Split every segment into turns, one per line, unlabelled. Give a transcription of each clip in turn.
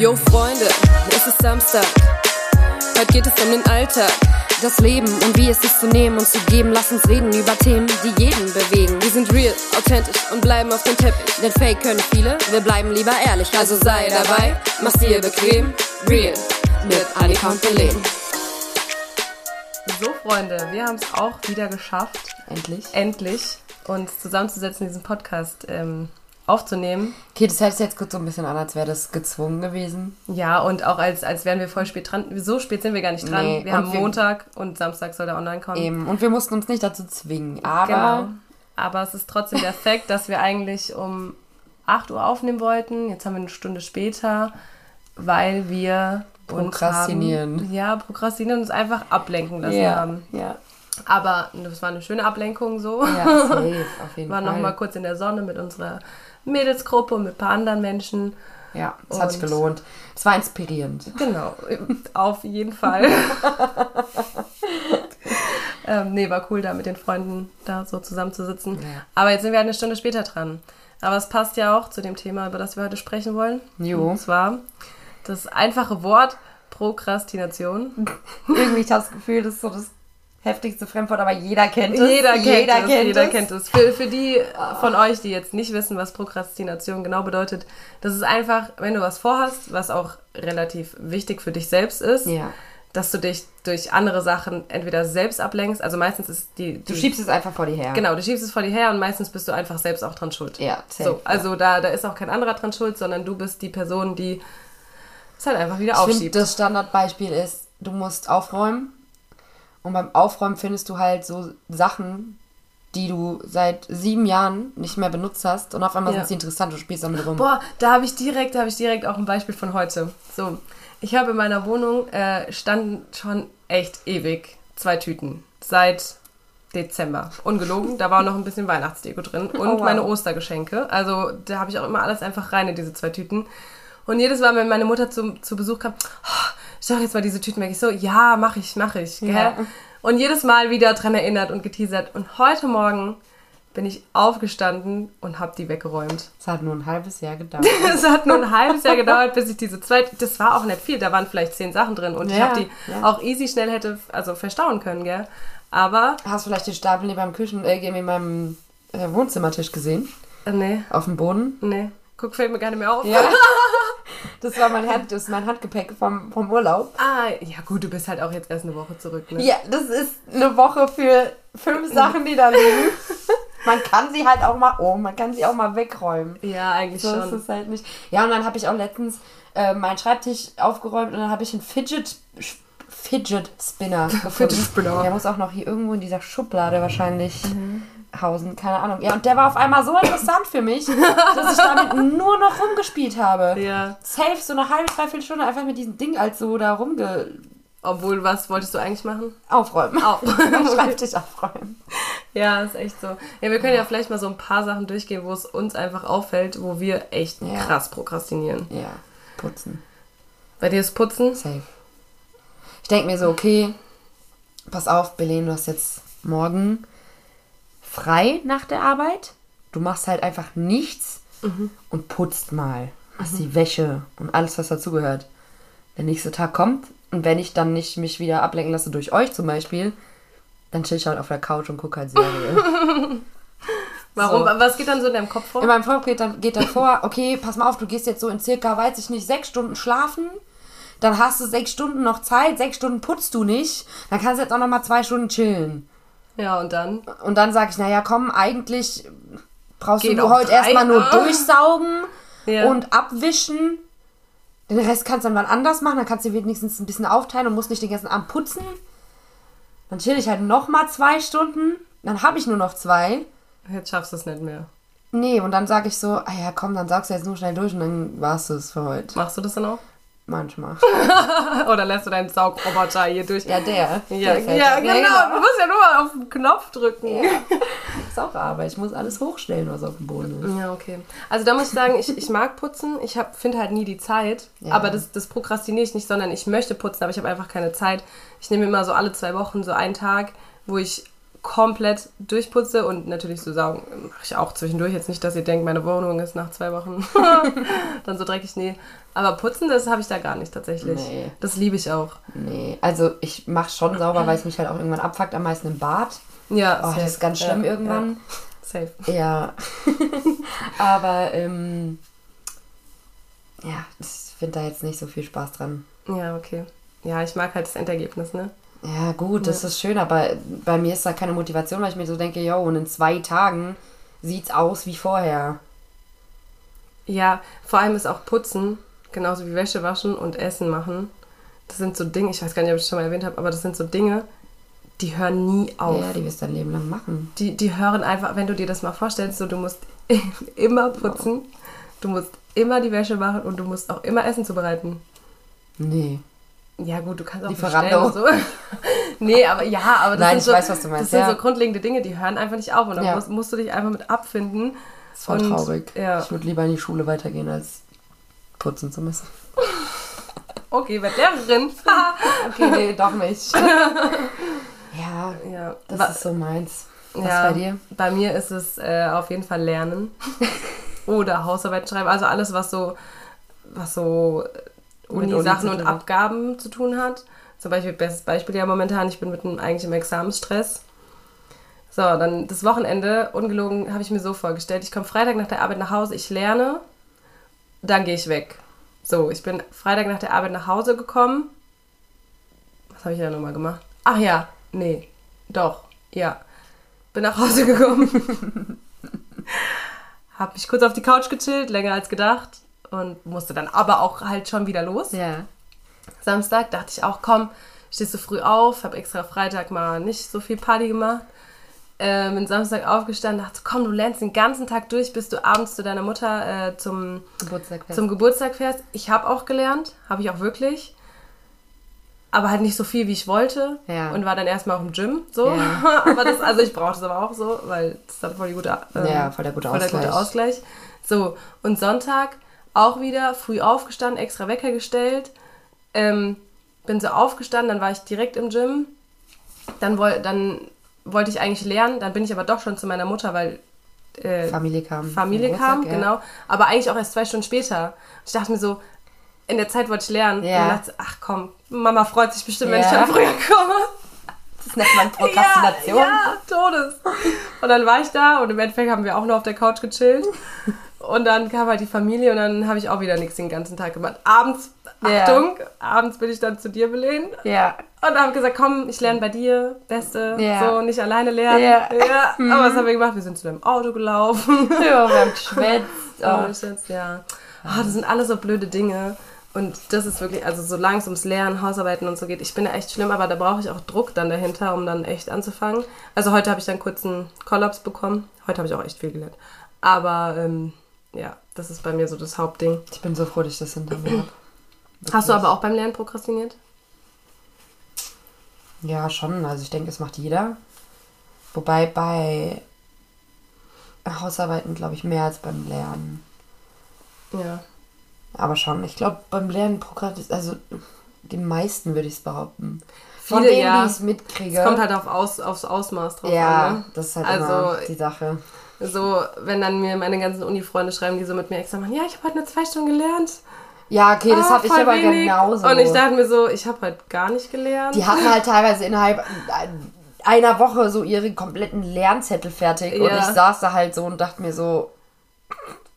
Yo Freunde, es ist Samstag. Heute geht es um den Alltag. Das Leben und wie es ist zu nehmen und zu geben. Lass uns reden über Themen, die jeden bewegen. Wir sind real, authentisch und bleiben auf dem Teppich. Denn Fake können viele, wir bleiben lieber ehrlich. Also sei dabei, mach's dir bequem. Real mit Annika und Belen.
So, Freunde, wir haben es auch wieder geschafft,
Endlich.
endlich uns zusammenzusetzen, diesen Podcast ähm, aufzunehmen.
Okay, das hört sich jetzt kurz so ein bisschen an, als wäre das gezwungen gewesen.
Ja, und auch als, als wären wir voll spät dran. So spät sind wir gar nicht dran.
Nee,
wir haben
wir-
Montag und Samstag soll der online kommen.
Eben. Und wir mussten uns nicht dazu zwingen. Aber
Genau. Aber es ist trotzdem der Fakt, dass wir eigentlich um 8 Uhr aufnehmen wollten. Jetzt haben wir eine Stunde später, weil wir uns
Prokrastinieren.
Haben, ja, prokrastinieren und uns einfach ablenken lassen
ja,
haben.
ja.
Aber das war eine schöne Ablenkung so.
Ja, safe, auf jeden
Wir waren
Fall.
noch mal kurz in der Sonne mit unserer Mädelsgruppe und mit ein paar anderen Menschen.
Ja, das hat sich gelohnt. Es war inspirierend.
Genau, auf jeden Fall. ähm, nee, war cool, da mit den Freunden da so zusammenzusitzen.
Ja.
Aber jetzt sind wir halt eine Stunde später dran. Aber es passt ja auch zu dem Thema, über das wir heute sprechen wollen.
Jo.
Und zwar das einfache Wort Prokrastination.
Irgendwie, ich habe das Gefühl, das ist so das heftigste Fremdwort, aber jeder kennt es.
Jeder kennt
jeder
es,
Kennt
jeder
es.
kennt es. Für, für die von euch, die jetzt nicht wissen, was Prokrastination genau bedeutet, das ist einfach, wenn du was vorhast, was auch relativ wichtig für dich selbst ist,
Ja.
dass du dich durch andere Sachen entweder selbst ablenkst, also meistens ist die... die
Du schiebst es einfach vor dir her.
Genau, du schiebst es vor dir her und meistens bist du einfach selbst auch dran schuld.
Ja, safe,
So, also da, da ist auch kein anderer dran schuld, sondern du bist die Person, die es halt einfach wieder
Ich
aufschiebt.
das Standardbeispiel ist, du musst aufräumen. Und beim Aufräumen findest du halt so Sachen, die du seit sieben Jahren nicht mehr benutzt hast. Und auf einmal
Ja.
sind sie interessant, du spielst damit rum.
Boah, da habe ich direkt, da habe ich direkt auch ein Beispiel von heute. So, ich habe in meiner Wohnung äh, standen schon echt ewig zwei Tüten seit Dezember. Ungelogen, da war noch ein bisschen Weihnachtsdeko drin und
Oh, wow.
meine Ostergeschenke. Also da habe ich auch immer alles einfach rein in diese zwei Tüten. Und jedes Mal, wenn meine Mutter zu, zu Besuch kam, oh, ich sag jetzt mal diese Tüten weg. Ich so, ja, mach ich, mach ich. Gell?
Ja.
Und jedes Mal wieder dran erinnert und geteasert. Und heute Morgen bin ich aufgestanden und habe die weggeräumt.
Es hat nur ein halbes Jahr gedauert.
Es hat nur ein halbes Jahr gedauert, bis ich diese zwei. Das war auch nicht viel, da waren vielleicht zehn Sachen drin und ich
Ja,
habe die
ja.
auch easy schnell hätte also verstauen können, gell? Aber
Hast du vielleicht den Stapel neben meinem Küchen, äh, neben meinem äh, Wohnzimmertisch gesehen?
äh, nee,
Auf dem Boden?
nee, guck fällt mir gar nicht mehr auf.
Ja. Das war mein, Hand, das ist mein Handgepäck vom, vom Urlaub.
Ah, ja gut, du bist halt auch jetzt erst eine Woche zurück, ne?
Ja, das ist eine Woche für fünf Sachen, die da liegen. Man kann sie halt auch mal, oh, man kann sie auch mal wegräumen.
Ja, eigentlich
So ist
schon.
es halt nicht. Ja, und dann habe ich auch letztens äh, meinen Schreibtisch aufgeräumt und dann habe ich einen Fidget, Fidget Spinner gefunden.
Fidget Spinner.
Der muss auch noch hier irgendwo in dieser Schublade wahrscheinlich hausen, keine Ahnung. Ja, und der war auf einmal so interessant für mich, dass ich damit nur noch rumgespielt habe.
Ja,
Safe, so eine halbe, dreiviertel Stunde einfach mit diesem Ding als so da rumge...
obwohl, was wolltest du eigentlich machen?
Aufräumen.
Auch.
Schreibtisch aufräumen.
ja, ist echt so. Ja, wir können ja vielleicht mal so ein paar Sachen durchgehen, wo es uns einfach auffällt, wo wir echt
Ja.
krass prokrastinieren.
Ja, putzen.
Bei dir ist Putzen?
Safe. Ich denke mir so, okay, pass auf, Belen, du hast jetzt morgen frei nach der Arbeit. Du machst halt einfach nichts und putzt mal. Machst die Wäsche und alles, was dazugehört. Der nächste Tag kommt und wenn ich dann nicht mich wieder ablenken lasse durch euch zum Beispiel, dann chill ich halt auf der Couch und gucke halt Serie.
Warum?
So.
Was geht dann so in deinem Kopf vor?
In meinem Kopf geht dann, geht dann vor, okay, pass mal auf, du gehst jetzt so in circa, weiß ich nicht, sechs Stunden schlafen. Dann hast du sechs Stunden noch Zeit, sechs Stunden putzt du nicht. Dann kannst du jetzt auch noch mal zwei Stunden chillen.
Ja, und dann?
Und dann sage ich, naja, komm, eigentlich brauchst
Geht
du heute erstmal nur
ah.
durchsaugen
Ja.
und abwischen. Den Rest kannst du dann wann anders machen. Dann kannst du wenigstens ein bisschen aufteilen und musst nicht den ganzen Abend putzen. Dann chill ich halt noch mal zwei Stunden. Dann habe ich nur noch zwei.
Jetzt schaffst du es nicht mehr.
Nee, und dann sage ich so, ah ja, komm, dann saugst du jetzt nur schnell durch und dann war's das für heute.
Machst du das dann auch?
Manchmal.
Oder lässt du deinen Saugroboter hier durch?
Ja, der.
ja,
der
ja genau. Du musst ja nur mal auf den Knopf drücken. Ja,
Ist auch Arbeit. Ich muss alles hochstellen, was auf dem Boden ist.
okay. Also da muss ich sagen, ich, ich mag putzen. Ich finde halt nie die Zeit.
Ja.
Aber das, das prokrastiniere ich nicht, sondern ich möchte putzen, aber ich habe einfach keine Zeit. Ich nehme immer so alle zwei Wochen so einen Tag, wo ich komplett durchputze und natürlich so saugen mache ich auch zwischendurch. Jetzt nicht, dass ihr denkt, meine Wohnung ist nach zwei Wochen dann so dreckig. Nee. Aber putzen, das habe ich da gar nicht tatsächlich.
Nee.
Das liebe ich auch.
Nee, also ich mache schon sauber, weil es mich halt auch irgendwann abfuckt, am meisten im Bad.
Ja,
Oh, das ist ganz schlimm
Ja,
irgendwann.
Ja. Safe.
Ja. Aber ähm, ja, ich finde da jetzt nicht so viel Spaß dran.
Ja, okay. Ja, ich mag halt das Endergebnis, ne?
Ja, gut, das ist schön, aber bei mir ist da keine Motivation, weil ich mir so denke, yo, und in zwei Tagen sieht's aus wie vorher.
Ja, vor allem ist auch Putzen, genauso wie Wäsche waschen und Essen machen. Das sind so Dinge, ich weiß gar nicht, ob ich das schon mal erwähnt habe, aber das sind so Dinge, die hören nie auf.
Ja, die wirst du dein Leben lang machen.
Die, die hören einfach, wenn du dir das mal vorstellst, so du musst immer putzen, du musst immer die Wäsche machen und du musst auch immer Essen zubereiten.
Nee.
Ja gut, du kannst auch
Lieferando.
so. nee, aber ja, aber das
Nein,
sind
ich
so,
weiß, was du meinst,
Das sind
ja.
so grundlegende Dinge, die hören einfach nicht auf und da
Ja.
musst, musst du dich einfach mit abfinden.
Das ist voll
Und,
traurig.
ja.
Ich würde lieber in die Schule weitergehen, als putzen zu müssen.
Okay, werd Lehrerin.
Okay, nee, doch nicht. ja,
ja,
das
Wa-
ist so meins. Was
ja,
bei dir?
Bei mir ist es äh, auf jeden Fall Lernen oder Hausarbeiten schreiben. Also alles, was so, was so Uni-Sachen und. Abgaben zu tun hat. Zum Beispiel, bestes Beispiel ja momentan, ich bin mitten eigentlich im Examensstress. So, dann das Wochenende, ungelogen, habe ich mir so vorgestellt. Ich komme Freitag nach der Arbeit nach Hause, ich lerne, dann gehe ich weg. So, ich bin Freitag nach der Arbeit nach Hause gekommen. Was habe ich da nochmal gemacht? Ach ja, nee, doch, ja. Bin nach Hause gekommen. hab mich kurz auf die Couch gechillt, länger als gedacht. Und musste dann aber auch halt schon wieder los.
Ja.
Samstag dachte ich auch, komm, stehst du früh auf, habe extra Freitag mal nicht so viel Party gemacht. Ähm, bin Samstag aufgestanden, dachte, komm, du lernst den ganzen Tag durch, bis du abends zu deiner Mutter äh, zum,
Geburtstag fest.
zum Geburtstag fährst. Ich habe auch gelernt, habe ich auch wirklich. Aber halt nicht so viel, wie ich wollte.
Ja.
Und war dann erstmal auch im Gym. So.
Ja.
aber das, also ich brauchte es aber auch so, weil das ist dann voll, die gute, ähm,
Ja, voll der gute
voll der gute
Ausgleich.
Ausgleich. So, und Sonntag auch wieder früh aufgestanden, extra Wecker gestellt. Ähm, bin so aufgestanden, dann war ich direkt im Gym. Dann, woll, dann wollte ich eigentlich lernen, dann bin ich aber doch schon zu meiner Mutter, weil äh,
Familie kam.
Familie kam,
ja.
genau. Aber eigentlich auch erst zwei Stunden später. Ich dachte mir so, in der Zeit wollte ich lernen.
Ja.
Und dann dachte ich, ach komm, Mama freut sich bestimmt, wenn ich
Ja.
dann früher komme.
Das nennt man Prokrastination.
Ja, ja, Todes. Und dann war ich da und im Endeffekt haben wir auch nur auf der Couch gechillt. Und dann kam halt die Familie und dann habe ich auch wieder nichts den ganzen Tag gemacht. Abends,
Ja.
Achtung, abends bin ich dann zu dir, Belen.
Ja.
Und habe gesagt, komm, ich lerne bei dir, Beste,
Ja.
so, nicht alleine lernen.
Ja.
Ja. Aber was haben wir gemacht? Wir sind zu deinem Auto gelaufen.
Ja, wir haben geschwätzt.
Oh.
Oh.
Jetzt, ja. Ah, das sind alles so blöde Dinge. Und das ist wirklich, also solange es ums Lernen, Hausarbeiten und so geht, ich bin da echt schlimm, aber da brauche ich auch Druck dann dahinter, um dann echt anzufangen. Also heute habe ich dann kurz einen Kollaps bekommen. Heute habe ich auch echt viel gelernt. Aber ähm, ja, das ist bei mir so das Hauptding.
Ich bin so froh, dass ich das hinter mir habe.
Hast du aber auch beim Lernen prokrastiniert?
Ja, schon. Also ich denke, es macht jeder. Wobei bei Hausarbeiten, glaube ich, mehr als beim Lernen.
Ja.
Aber schon. Ich glaube, beim Lernen prokrastiniert, also die meisten würde ich es behaupten.
Viele,
Von denen,
ja.
die ich es mitkriege.
Es kommt halt auf aus, aufs Ausmaß drauf
ja,
an. Ne?
das ist halt
Also,
immer die Sache.
So, wenn dann mir meine ganzen Uni-Freunde schreiben, die so mit mir extra machen, ja, ich habe heute nur zwei Stunden gelernt.
Ja, okay, das
Ah,
habe ich aber
wenig.
genauso.
Und ich dachte mir so, ich habe halt gar nicht gelernt.
die hatten halt teilweise innerhalb einer Woche so ihre kompletten Lernzettel fertig. Und
Ja.
ich saß da halt so und dachte mir so,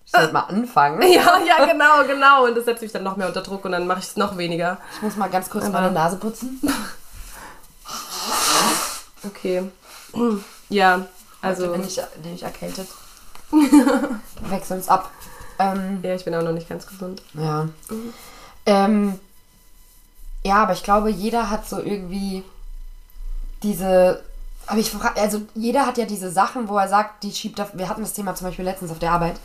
ich sollte mal anfangen.
Ja, ja, genau, genau. Und das setzt mich dann noch mehr unter Druck und dann mache ich es noch weniger.
Ich muss mal ganz kurz meine Nase putzen.
Okay. Ja, also,
bin ich, bin ich erkältet. Wechseln uns ab. Ähm,
ja, ich bin auch noch nicht ganz gesund.
ja. Ähm, ja, aber ich glaube, jeder hat so irgendwie diese. Aber ich frage, also jeder hat ja diese Sachen, wo er sagt, die schiebt auf. Wir hatten das Thema zum Beispiel letztens auf der Arbeit.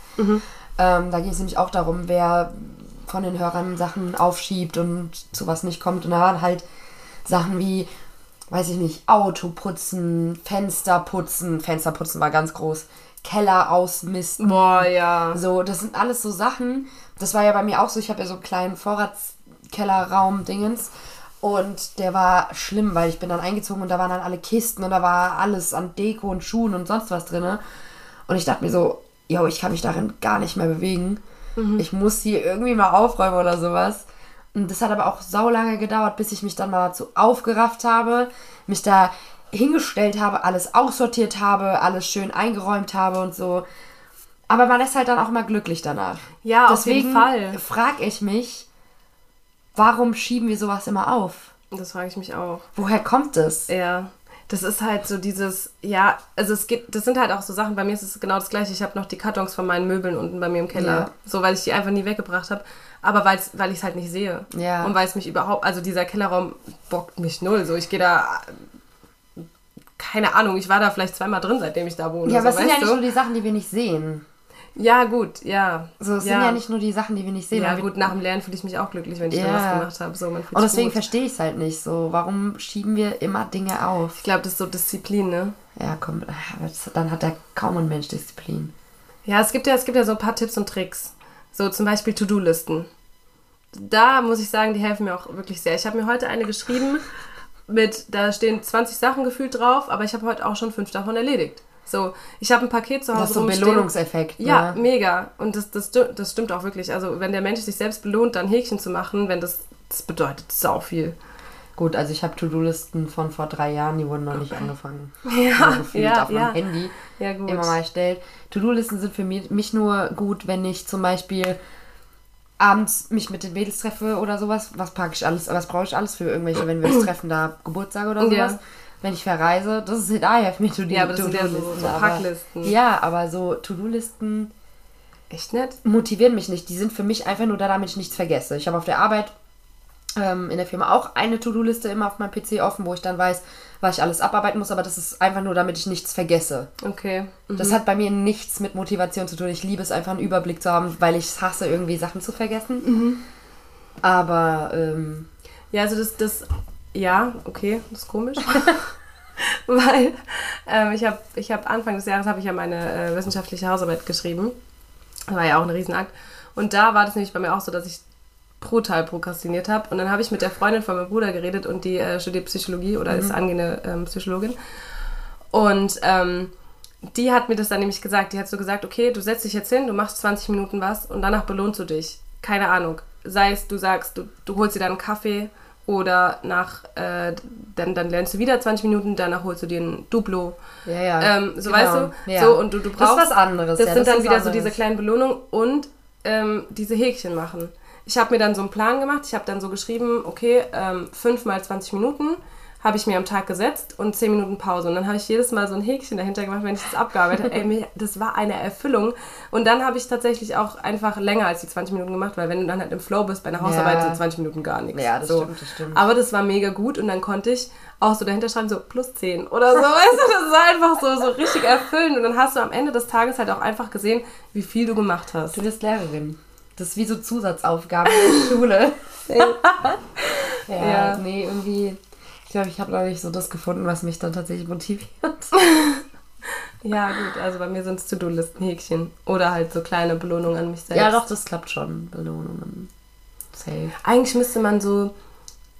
Ähm, da ging es nämlich auch darum, wer von den Hörern Sachen aufschiebt und zu was nicht kommt. Und da waren halt Sachen wie, weiß ich nicht, Auto putzen, Fenster putzen. Fenster putzen war ganz groß. Keller ausmisten.
Boah, ja.
So, das sind alles so Sachen. Das war ja bei mir auch so. Ich habe ja so einen kleinen Vorratskellerraum-Dingens. Und der war schlimm, weil ich bin dann eingezogen und da waren dann alle Kisten und da war alles an Deko und Schuhen und sonst was drin. Und ich dachte mir so, yo, ich kann mich darin gar nicht mehr bewegen. Ich muss hier irgendwie mal aufräumen oder sowas. Und das hat aber auch sau lange gedauert, bis ich mich dann mal dazu aufgerafft habe, mich da hingestellt habe, alles aussortiert habe, alles schön eingeräumt habe und so. Aber man ist halt dann auch mal glücklich danach.
Ja, auf
Deswegen
jeden Fall.
frage ich mich, warum schieben wir sowas immer auf?
Das frage ich mich auch.
Woher kommt es?
Ja. Das ist halt so dieses, ja, also es gibt, das sind halt auch so Sachen, bei mir ist es genau das gleiche. Ich habe noch die Kartons von meinen Möbeln unten bei mir im Keller.
Ja.
So, weil ich die einfach nie weggebracht habe. Aber weil's, weil ich es halt nicht sehe.
Ja.
Und weil es mich überhaupt, also dieser Kellerraum bockt mich null. So, ich gehe da, keine Ahnung, ich war da vielleicht zweimal drin, seitdem ich da wohne.
Ja, aber es
so,
sind ja nicht
du?
nur die Sachen, die wir nicht sehen.
Ja, gut, ja.
So, es
ja.
sind ja nicht nur die Sachen, die wir nicht sehen.
Ja, gut, nach dem Lernen fühle ich mich auch glücklich, wenn ich
Ja.
was gemacht habe. So,
Und deswegen verstehe ich es halt nicht so. Warum schieben wir immer Dinge auf?
Ich glaube, das ist so Disziplin, ne?
Ja, komm, das- dann hat ja kaum ein Mensch Disziplin.
Ja, es gibt ja, es gibt ja so ein paar Tipps und Tricks. So zum Beispiel To-Do-Listen. Da muss ich sagen, die helfen mir auch wirklich sehr. Ich habe mir heute eine geschrieben mit, da stehen 20 Sachen gefühlt drauf, aber ich habe heute auch schon fünf davon erledigt. So, ich habe ein Paket zu Hause
Das ist so ein. Belohnungseffekt.
Ja,
ne?
mega. Und das, das, das stimmt auch wirklich. Also, wenn der Mensch sich selbst belohnt, dann Häkchen zu machen, wenn das, das bedeutet sau viel.
Gut, also ich habe To-Do-Listen von vor drei Jahren, die wurden noch nicht angefangen.
Ja,
so gefühlt
ja,
auf meinem
ja.
Handy
Ja, gut.
immer mal erstellt. To-Do-Listen sind für mich, mich nur gut, wenn ich zum Beispiel abends mich mit den Mädels treffe oder sowas. Was packe ich alles, was brauche ich alles für irgendwelche, wenn wir uns treffen, da Geburtstage oder
Ja.
sowas. Wenn ich verreise, das ist daher für mich To-Do-
Ja, aber das sind ja so-
To-Do-Listen,
so
aber-
Packlisten.
Ja, aber so To-Do-Listen
Echt nett?
motivieren mich nicht. Die sind für mich einfach nur da, damit ich nichts vergesse. Ich habe auf der Arbeit ähm, in der Firma auch eine To-Do-Liste immer auf meinem PC offen, wo ich dann weiß, was ich alles abarbeiten muss, aber das ist einfach nur, damit ich nichts vergesse.
Okay. Mhm.
Das hat bei mir nichts mit Motivation zu tun. Ich liebe es einfach, einen Überblick zu haben, weil ich es hasse, irgendwie Sachen zu vergessen.
Mhm.
Aber ähm,
Ja, also das, das, ja, okay, das ist komisch. Weil ähm, ich habe ich hab Anfang des Jahres habe ich ja meine äh, wissenschaftliche Hausarbeit geschrieben. Das war ja auch ein Riesenakt. Und da war das nämlich bei mir auch so, dass ich brutal prokrastiniert habe. Und dann habe ich mit der Freundin von meinem Bruder geredet und die äh, studiert Psychologie oder ist angehende ähm, Psychologin. Und ähm, die hat mir das dann nämlich gesagt. Die hat so gesagt, okay, du setzt dich jetzt hin, du machst 20 Minuten was und danach belohnst du dich. Keine Ahnung. Sei es, du sagst, du, du holst dir dann einen Kaffee oder nach, äh, dann, dann lernst du wieder 20 Minuten, danach holst du dir ein Duplo.
ja, ja.
Ähm, so
genau.
weißt du,
Ja.
so und du, du
Das
brauchst
ist was anderes.
Das
ja,
sind
das
dann wieder
was
so diese
anderes.
kleinen Belohnungen und ähm, diese Häkchen machen. Ich habe mir dann so einen Plan gemacht. Ich habe dann so geschrieben, okay, ähm, 5 mal 20 Minuten habe ich mir am Tag gesetzt und 10 Minuten Pause. Und dann habe ich jedes Mal so ein Häkchen dahinter gemacht, wenn ich das abgearbeitet habe. Ey, mir, das war eine Erfüllung. Und dann habe ich tatsächlich auch einfach länger als die 20 Minuten gemacht, weil wenn du dann halt im Flow bist bei einer Hausarbeit,
Ja.
sind 20 Minuten gar nichts.
Ja, das
so.
stimmt, das stimmt.
Aber das war mega gut und dann konnte ich auch so dahinter schreiben, so plus 10 oder so. Weißt du, das war einfach so, so richtig erfüllend. Und dann hast du am Ende des Tages halt auch einfach gesehen, wie viel du gemacht hast.
Du bist Lehrerin. Das ist wie so Zusatzaufgaben in der Schule. ja,
Ja.
nee, irgendwie. Ich glaube, ich habe noch nicht so das gefunden, was mich dann tatsächlich motiviert.
Ja, gut, also bei mir sind es To-Do-Listen-Häkchen. Oder halt so kleine Belohnungen an mich selbst.
Ja, doch, das klappt schon. Belohnungen. Safe.
Eigentlich müsste man so,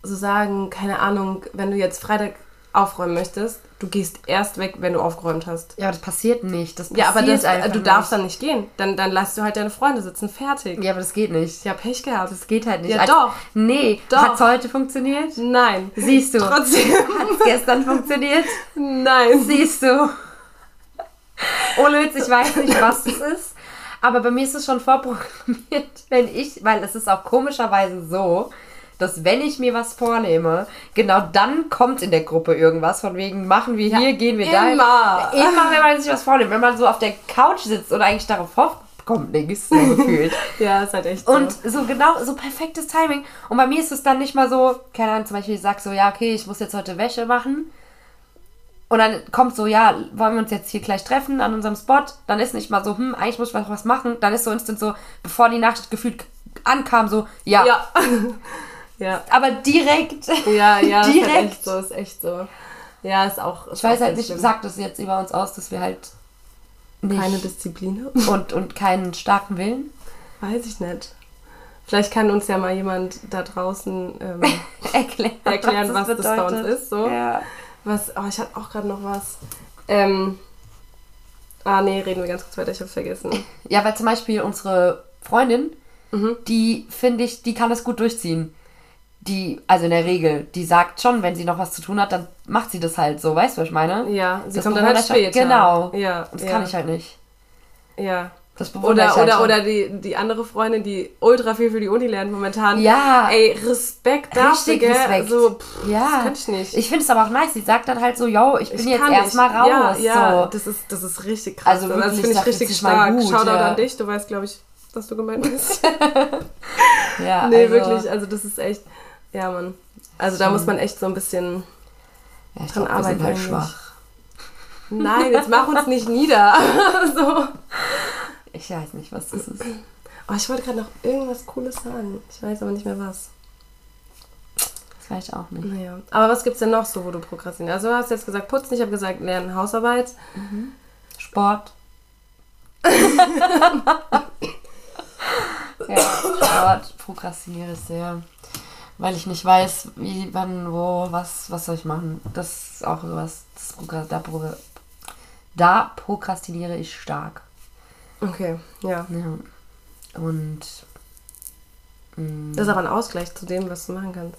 so sagen, keine Ahnung, wenn du jetzt Freitag aufräumen möchtest, du gehst erst weg, wenn du aufgeräumt hast.
Ja, aber das passiert nicht. Das
Ja, aber
passiert
das,
einfach
du darfst
nicht.
dann nicht gehen. Dann, dann lässt du halt deine Freunde sitzen, fertig.
Ja, aber das geht nicht.
Ja, Pech gehabt.
Das geht halt nicht.
Ja,
Also-
doch.
Nee,
Doch.
hat's heute funktioniert?
Nein.
Siehst du.
Trotzdem.
Hat's gestern funktioniert?
Nein.
Siehst du. Ohne Witz, ich weiß nicht, was das ist. Aber bei mir ist es schon vorprogrammiert, wenn ich, weil es ist auch komischerweise so, dass wenn ich mir was vornehme, genau dann kommt in der Gruppe irgendwas von wegen, machen wir hier, gehen wir da.
immer.
Immer, wenn man sich was vornimmt. Wenn man so auf der Couch sitzt und eigentlich darauf hofft, kommt nichts, so gefühlt.
Ja, ist halt echt so.
Und so genau, so perfektes Timing. Und bei mir ist es dann nicht mal so, keine Ahnung, zum Beispiel ich sag so, ja, okay, ich muss jetzt heute Wäsche machen. Und dann kommt so, ja, wollen wir uns jetzt hier gleich treffen an unserem Spot? Dann ist nicht mal so, hm, eigentlich muss ich was machen. Dann ist so instant so, bevor die Nachricht gefühlt ankam, so, ja.
ja. ja.
Aber direkt.
Ja, ja, ist halt
Direkt.
echt so, ist echt so. Ja, ist auch. Ist
Ich weiß
auch
halt nicht,
schlimm.
sagt das jetzt über uns aus, dass wir halt nicht
keine Disziplin haben?
und, und keinen starken Willen.
Weiß ich nicht. Vielleicht kann uns ja mal jemand da draußen ähm,
Erklären,
erklären, was,
das
das bei uns ist. So.
Ja.
Was, oh, ich hatte auch gerade noch was. Ähm, ah, nee, reden wir ganz kurz weiter, ich hab's vergessen.
ja, weil zum Beispiel unsere Freundin,
Mhm.
die finde ich, die kann das gut durchziehen. Die, also in der Regel, die sagt schon, wenn sie noch was zu tun hat, dann macht sie das halt so, weißt du, was ich meine?
Ja, sie
Das
kommt dann halt
ich-
später.
Genau.
Ja,
Das
ja,
kann ich halt nicht.
Ja.
Das
Oder,
halt
oder,
schon.
oder die, die andere Freundin, die ultra viel für die Uni lernt momentan.
Ja.
Ey, Respekt dafür,
Richtig? Respekt.
So, pff,
ja.
das kann ich nicht.
Ich finde es aber auch nice. Sie sagt dann halt so, yo, ich bin
Ich
jetzt
kann
erstmal raus.
Ja, ja
so.
das, ist, das ist richtig krass.
Also
das
wirklich,
finde ich richtig stark.
gut,
Shoutout
ja.
an dich. Du weißt, glaube ich, dass du gemeint bist.
ja,
nee,
also,
wirklich. Also das ist echt... Ja, Mann. Also da muss man echt so ein bisschen...
Ja, ich
dran
glaub, wir sind
arbeiten
halt schwach.
Nein, jetzt mach uns nicht nieder. so.
Ich weiß nicht, was das ist.
Oh, ich wollte gerade noch irgendwas Cooles sagen. Ich weiß aber nicht mehr was.
Das weiß ich auch nicht.
Naja. Aber was gibt's denn noch so, wo du prokrastinierst? Also du hast jetzt gesagt putzen, ich habe gesagt lernen Hausarbeit.
Sport. ja, Sport prokrastiniere ich sehr. Weil ich nicht weiß, wie, wann, wo, was, was soll ich machen. Das ist auch sowas. Das da, da prokrastiniere ich stark.
Okay, ja.
Ja. Und mm,
Das ist aber ein Ausgleich zu dem, was du machen kannst.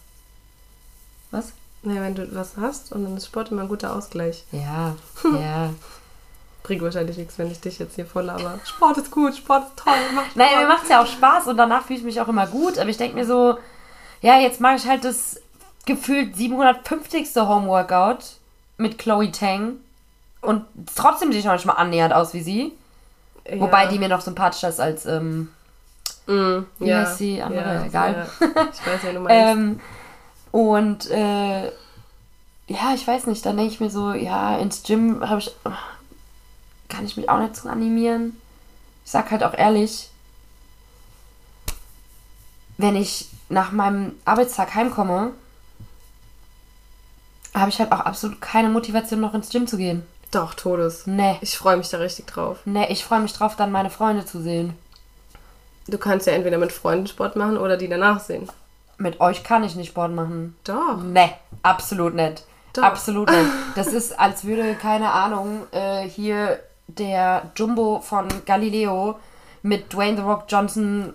was?
Naja, wenn du was hast und dann ist Sport immer ein guter Ausgleich.
Ja, ja.
Bringt wahrscheinlich nichts, wenn ich dich jetzt hier voll aber Sport ist gut, Sport ist toll, mach Sport.
Nein, mir macht es ja auch Spaß und danach fühle ich mich auch immer gut. Aber ich denke mir so, ja, jetzt mache ich halt das gefühlt 750. Homeworkout mit Chloe Tang. Und trotzdem sehe ich manchmal annähernd aus wie sie.
Ja.
Wobei die mir noch sympathischer ist als, ähm,
Mm,
Wie heißt die andere? Egal.
Ja. Ich weiß, wer du meinst.
ähm, und äh, ja, ich weiß nicht, dann denke ich mir so, ja, ins Gym habe ich, kann ich mich auch nicht so animieren. Ich sag halt auch ehrlich, wenn ich nach meinem Arbeitstag heimkomme, habe ich halt auch absolut keine Motivation, noch ins Gym zu gehen.
Doch, Todes.
Nee.
Ich freue mich da richtig drauf.
Nee, ich freue mich drauf, dann meine Freunde zu sehen.
Du kannst ja entweder mit Freunden Sport machen oder die danach sehen.
Mit euch kann ich nicht Sport machen.
Doch.
Nee, absolut nicht.
Doch.
Absolut nicht. Das ist, als würde, keine Ahnung, äh, hier der Jumbo von Galileo mit Dwayne The Rock Johnson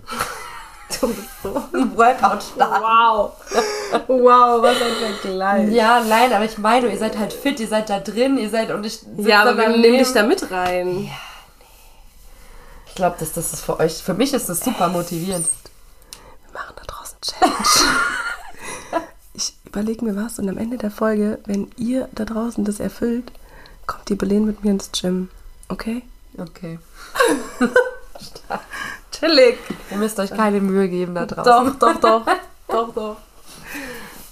Du bist so.
ein Workout starten.
Wow. Wow, was ein Vergleich.
Ja, nein, aber ich meine, ihr seid halt fit, ihr seid da drin, ihr seid und ich
Ja, aber wir nehmen dich da mit rein.
Ich glaube, das, das ist für euch, für mich ist das super motivierend.
Wir machen da draußen Challenge. ich überlege mir was und am Ende der Folge, wenn ihr da draußen das erfüllt, kommt die Belen mit mir ins Gym. Okay?
Okay.
Chillig.
Ihr müsst euch keine Mühe geben da draußen.
Doch, doch, doch. doch, doch.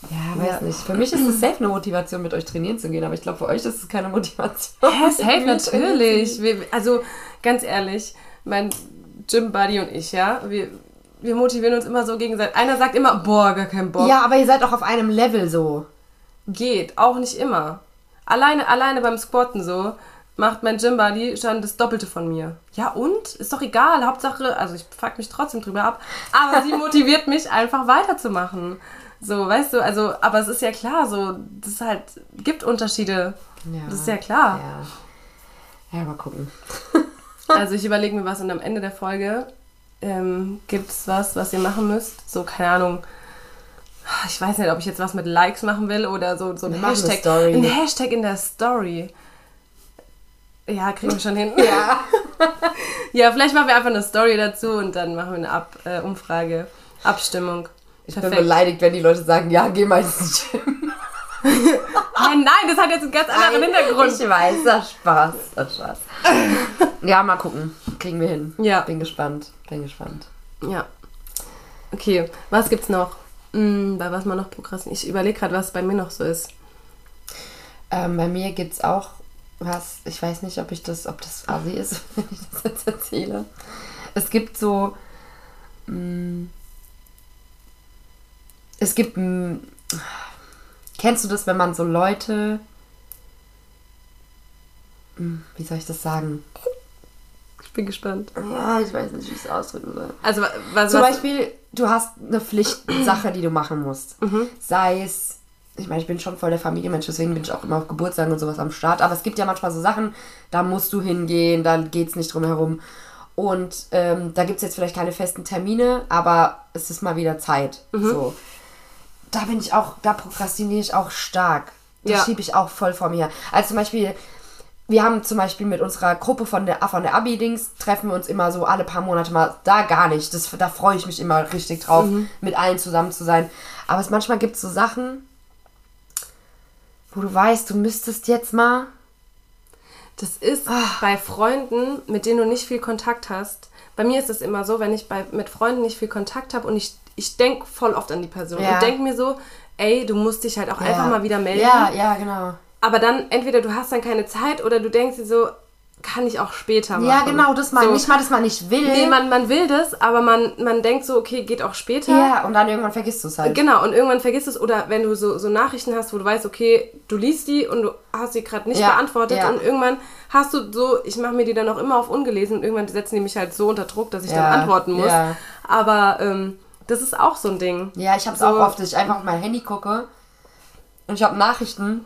Ja, weiß nicht. Für mich ist es safe eine Motivation, mit euch trainieren zu gehen, aber ich glaube, für euch ist es keine Motivation.
Hä, safe, natürlich. Wir, also, ganz ehrlich, mein Gym-Buddy und ich, ja, wir, wir motivieren uns immer so gegenseitig. Einer sagt immer, boah, gar keinen Bock.
Ja, aber ihr seid auch auf einem Level so.
Geht, auch nicht immer. Alleine, alleine beim Squatten so macht mein Gym-Buddy schon das Doppelte von mir. Ja und? Ist doch egal. Hauptsache, also ich fuck mich trotzdem drüber ab, aber sie motiviert mich einfach weiterzumachen. So, weißt du, also, aber es ist ja klar, so, das ist halt, gibt Unterschiede.
Ja.
Das ist ja klar.
Ja. Ja, mal gucken.
Also ich überlege mir was und am Ende der Folge ähm, gibt es was, was ihr machen müsst. So, keine Ahnung. Ich weiß nicht, ob ich jetzt was mit Likes machen will oder so, so ein Hashtag. Ein Hashtag in der Story. Ja, kriegen wir schon hin.
Ja.
ja, vielleicht machen wir einfach eine Story dazu und dann machen wir eine Ab äh, Umfrage. Abstimmung.
Ich bin beleidigt, wenn die Leute sagen, ja, geh mal ins Gym.
Nein, nein, das hat jetzt einen ganz anderen Hintergrund.
Ich weiß, das Spaß. Das Spaß. ja, mal gucken. Kriegen wir hin.
Ja.
Bin gespannt. Bin gespannt.
Ja. Okay, was gibt's noch? Hm, bei was man noch prokrastiniert. Ich überlege gerade, was bei mir noch so ist.
Ähm, bei mir gibt es auch was, ich weiß nicht, ob ich das, ob das assi ist, wenn ich das jetzt erzähle. Es gibt so. Mh, es gibt. Mh, kennst du das, wenn man so Leute. Mh, Wie soll ich das sagen?
Ich bin gespannt.
Ja, ich weiß nicht, wie ich es ausdrücken soll.
Also, wa- was,
Zum
was
Beispiel, du hast eine Pflichtsache, die du machen musst. Sei es, ich meine, ich bin schon voll der Familienmensch, deswegen bin ich auch immer auf Geburtstagen und sowas am Start. Aber es gibt ja manchmal so Sachen, da musst du hingehen, da geht es nicht drum herum. Und ähm, da gibt es jetzt vielleicht keine festen Termine, aber es ist mal wieder Zeit. So. Da bin ich auch, da prokrastiniere ich auch stark. Das
Ja.
schiebe ich auch voll vor mir her. Also zum Beispiel, wir haben zum Beispiel mit unserer Gruppe von der, von der Abi-Dings, treffen wir uns immer so alle paar Monate mal. Da gar nicht. Das, da freue ich mich immer richtig drauf, mit allen zusammen zu sein. Aber es, manchmal gibt es so Sachen, wo du weißt, du müsstest jetzt mal.
Das ist
Ah.
bei Freunden, mit denen du nicht viel Kontakt hast. Bei mir ist es immer so, wenn ich bei, mit Freunden nicht viel Kontakt habe und ich, ich denke voll oft an die Person
Ja.
und denke mir so, ey, du musst dich halt auch einfach
Ja.
mal wieder melden.
Ja, ja, genau.
Aber dann entweder du hast dann keine Zeit oder du denkst dir so, kann ich auch später machen.
Ja, genau, das mal.
So.
Nicht mal, dass man nicht will.
Nee, man, man will das, aber man, man denkt so, okay, geht auch später.
ja, und dann irgendwann vergisst du es halt.
Genau, und irgendwann vergisst es, oder wenn du so, so Nachrichten hast, wo du weißt, okay, du liest die und du hast sie gerade nicht
Ja,
beantwortet
ja.
und irgendwann hast du so, ich mache mir die dann auch immer auf ungelesen und irgendwann setzen die mich halt so unter Druck, dass ich
Ja,
dann antworten muss.
ja.
Aber ähm, das ist auch so ein Ding.
Ja, ich habe es
So.
auch oft, dass ich einfach auf mein Handy gucke und ich habe Nachrichten